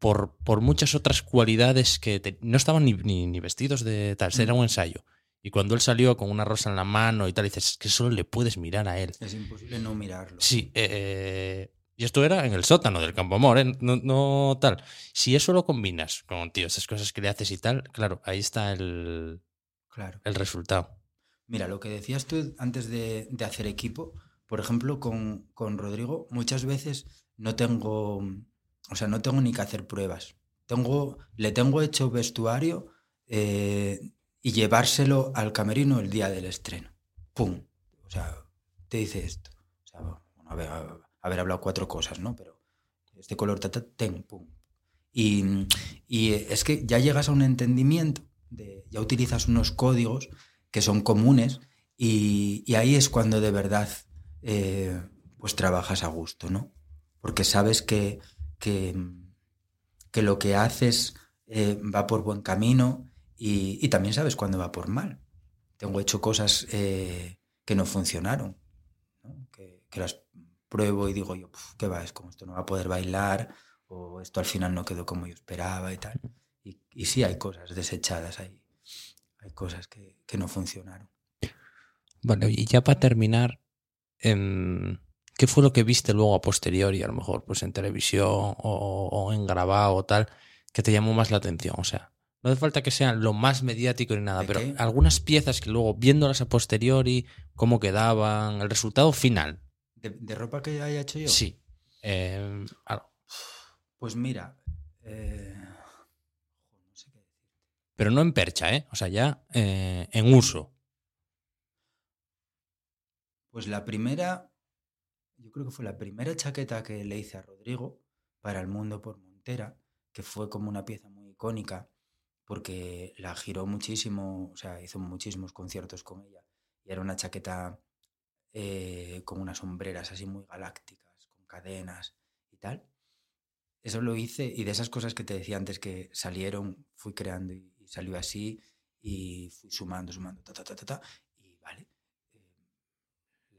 Speaker 2: por, por muchas otras cualidades que te- no estaban ni, ni, ni vestidos de tal, era un ensayo. Y cuando él salió con una rosa en la mano y tal, dices, es que solo le puedes mirar a él.
Speaker 1: Es imposible no mirarlo.
Speaker 2: Sí, eh, y esto era en el sótano del Campo Amor, ¿eh? no, no tal. Si eso lo combinas con, tío, esas cosas que le haces y tal, claro, ahí está el,
Speaker 1: Claro.
Speaker 2: el resultado.
Speaker 1: Mira, lo que decías tú antes de, de hacer equipo, por ejemplo, con, con Rodrigo, muchas veces no tengo, o sea, no tengo ni que hacer pruebas. Tengo, le tengo hecho vestuario eh, y llevárselo al camerino el día del estreno. ¡Pum! O sea, te dice esto. O sea, bueno, haber, haber hablado cuatro cosas, ¿no? Pero este color, ta, ta, ten, pum. Y, y es que ya llegas a un entendimiento, de, ya utilizas unos códigos que son comunes y, y ahí es cuando de verdad eh, pues trabajas a gusto, ¿no? Porque sabes que, que, que lo que haces eh, va por buen camino y, también sabes cuándo va por mal. Tengo hecho cosas eh, que no funcionaron, ¿no? Que, que las pruebo y digo yo, "Puf, ¿qué va? Es como esto no va a poder bailar o esto al final no quedó como yo esperaba y tal. Y, y sí hay cosas desechadas ahí. hay cosas que, que no funcionaron.
Speaker 2: Vale, y ya para terminar, em, ¿qué fue lo que viste luego a posteriori, a lo mejor, pues en televisión o, o en grabado o tal, que te llamó más la atención? O sea, no hace falta que sean lo más mediático ni nada,
Speaker 1: ¿De
Speaker 2: pero
Speaker 1: qué?
Speaker 2: algunas piezas que luego, viéndolas a posteriori, cómo quedaban, el resultado final.
Speaker 1: ¿De, de ropa que haya hecho yo?
Speaker 2: Sí. Em, algo.
Speaker 1: Pues mira, eh, no sé qué decir.
Speaker 2: Pero no en percha, ¿eh? O sea, ya eh, en uso.
Speaker 1: Pues la primera, yo creo que fue la primera chaqueta que le hice a Rodrigo para El Mundo por Montera, que fue como una pieza muy icónica, porque la giró muchísimo, o sea, hizo muchísimos conciertos con ella. Y era una chaqueta eh, con unas sombreras así muy galácticas, con cadenas y tal. Eso lo hice y de esas cosas que te decía antes que salieron, fui creando y, y salió así y fui sumando, sumando, ta, ta, ta, ta, ta, y vale, eh,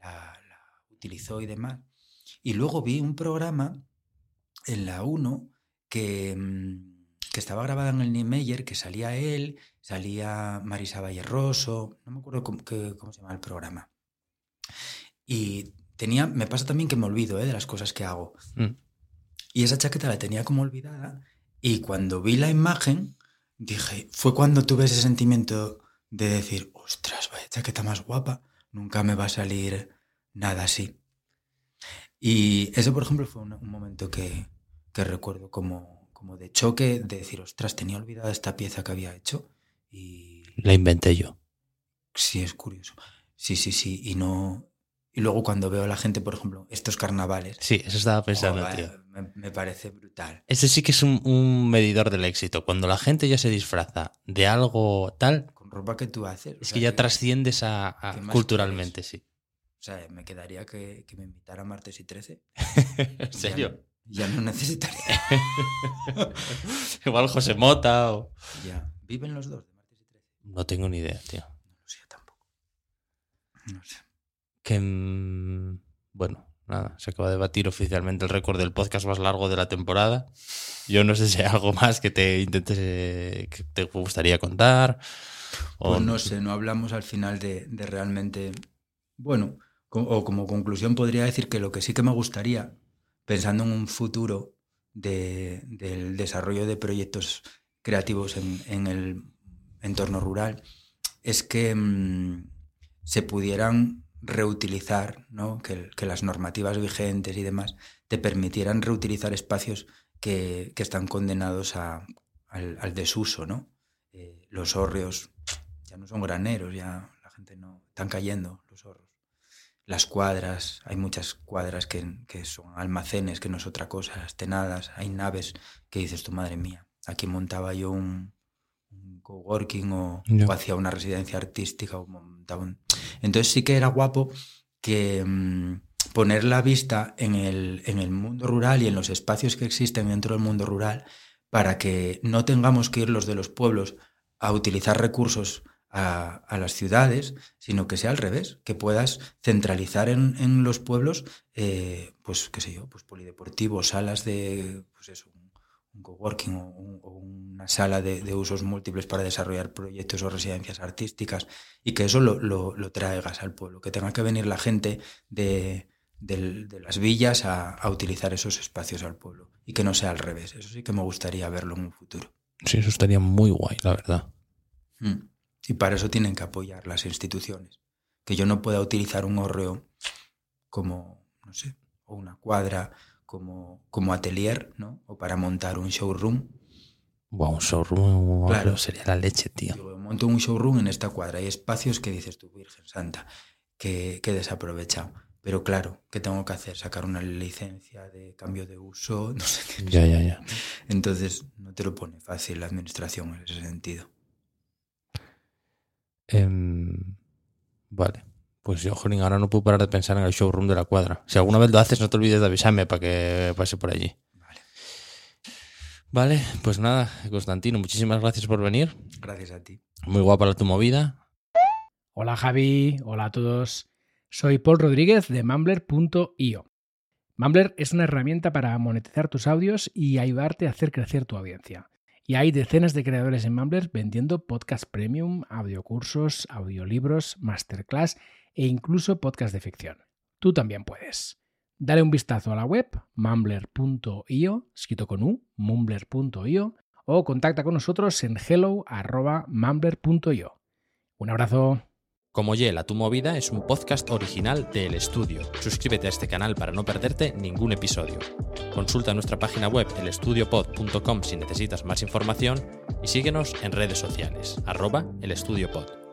Speaker 1: la, la utilizó y demás. Y luego vi un programa en la 1 que, mm, que estaba grabada en el Niemeyer, que salía él, salía Marisa Valleroso, no me acuerdo cómo, cómo se llama el programa. Y tenía, me pasa también que me olvido ¿eh? de las cosas que hago.
Speaker 2: Mm.
Speaker 1: Y esa chaqueta la tenía como olvidada. Y cuando vi la imagen, dije, fue cuando tuve ese sentimiento de decir, ostras, vaya chaqueta más guapa, nunca me va a salir nada así. Y eso, por ejemplo, fue un, un momento que, que recuerdo como, como de choque, de decir, ostras, tenía olvidada esta pieza que había hecho. Y
Speaker 2: La inventé yo.
Speaker 1: sí, es curioso. Sí, sí, sí. Y no. Y luego cuando veo a la gente, por ejemplo, estos carnavales,
Speaker 2: Sí, eso estaba pensando, tío.
Speaker 1: me, me parece brutal.
Speaker 2: Ese sí que es un, un medidor del éxito. Cuando la gente ya se disfraza de algo tal,
Speaker 1: Con ropa que tú haces.
Speaker 2: es que ya trasciendes a, a-
Speaker 1: ¿qué más
Speaker 2: culturalmente, sí.
Speaker 1: O sea, me quedaría que, que me invitara a martes y 13.
Speaker 2: ¿En serio?
Speaker 1: Ya no necesitaría.
Speaker 2: Igual José Mota o...
Speaker 1: ya. ¿Viven los dos de martes y 13?
Speaker 2: No tengo ni idea, tío.
Speaker 1: No lo sé. No sé.
Speaker 2: Que... mm, Bueno, nada, se acaba de batir oficialmente el récord del podcast más largo de la temporada. Yo no sé si hay algo más que te intentes... eh, que te gustaría contar. O
Speaker 1: Pues no sé, no hablamos al final de, de realmente. Bueno, o como conclusión podría decir que lo que sí que me gustaría, pensando en un futuro de- del desarrollo de proyectos creativos en, en el entorno rural, es que mm, se pudieran reutilizar, ¿no? que, que las normativas vigentes y demás te permitieran reutilizar espacios que, que están condenados a- al, al desuso, ¿no? Eh, los hórreos ya no son graneros, ya la gente no... Están cayendo los horros. Las cuadras, hay muchas cuadras que, que son almacenes, que no es otra cosa, las tenadas, hay naves que dices tu madre mía, aquí montaba yo un, un coworking o, o hacía una residencia artística o montaba un... Entonces sí que era guapo que mm, poner la vista en el, en el mundo rural y en los espacios que existen dentro del mundo rural para que no tengamos que ir los de los pueblos a utilizar recursos a, las ciudades, sino que sea al revés, que puedas centralizar en, en los pueblos, eh, pues qué sé yo, pues polideportivos, salas de, pues eso, un, coworking o, un- o una sala de, de usos múltiples para desarrollar proyectos o residencias artísticas y que eso lo, lo- lo traigas al pueblo, que tenga que venir la gente de, del- de las villas a, a utilizar esos espacios al pueblo y que no sea al revés. Eso sí que me gustaría verlo en un futuro.
Speaker 2: Sí, eso estaría muy guay, la verdad.
Speaker 1: Mm. Y para eso tienen que apoyar las instituciones. Que yo no pueda utilizar un hórreo como, no sé, o una cuadra como, como atelier, ¿no? O para montar un showroom.
Speaker 2: Wow, un showroom
Speaker 1: Claro.
Speaker 2: sería la leche, tío.
Speaker 1: Digo, monto un showroom en esta cuadra. Hay espacios que dices tú, Virgen Santa, que, que he desaprovechado. Pero claro, ¿qué tengo que hacer? Sacar una licencia de cambio de uso, no sé qué.
Speaker 2: Ya, ya, ya.
Speaker 1: Entonces, no te lo pone fácil la administración en ese sentido.
Speaker 2: Em, vale. Pues yo, jolín, ahora no puedo parar de pensar en el showroom de la cuadra. Si alguna vez lo haces, no te olvides de avisarme para que pase por allí.
Speaker 1: Vale.
Speaker 2: Vale, pues nada, Constantino, muchísimas gracias por venir.
Speaker 1: Gracias a ti.
Speaker 2: Muy guapa la tu movida.
Speaker 3: Hola Javi, hola a todos. Soy Paul Rodríguez de Mumbler.io. Mumbler es una herramienta para monetizar tus audios y ayudarte a hacer crecer tu audiencia. Y hay decenas de creadores en Mumbler vendiendo podcast premium, audiocursos, audiolibros, masterclass e incluso podcast de ficción. Tú también puedes. Dale un vistazo a la web mumbler.io, escrito con u, mumbler.io, o contacta con nosotros en hello.mumbler.io. Un abrazo.
Speaker 2: Como Yel a tu movida es un podcast original de El Estudio. Suscríbete a este canal para no perderte ningún episodio. Consulta nuestra página web elestudiopod.com si necesitas más información y síguenos en redes sociales, arroba elestudiopod.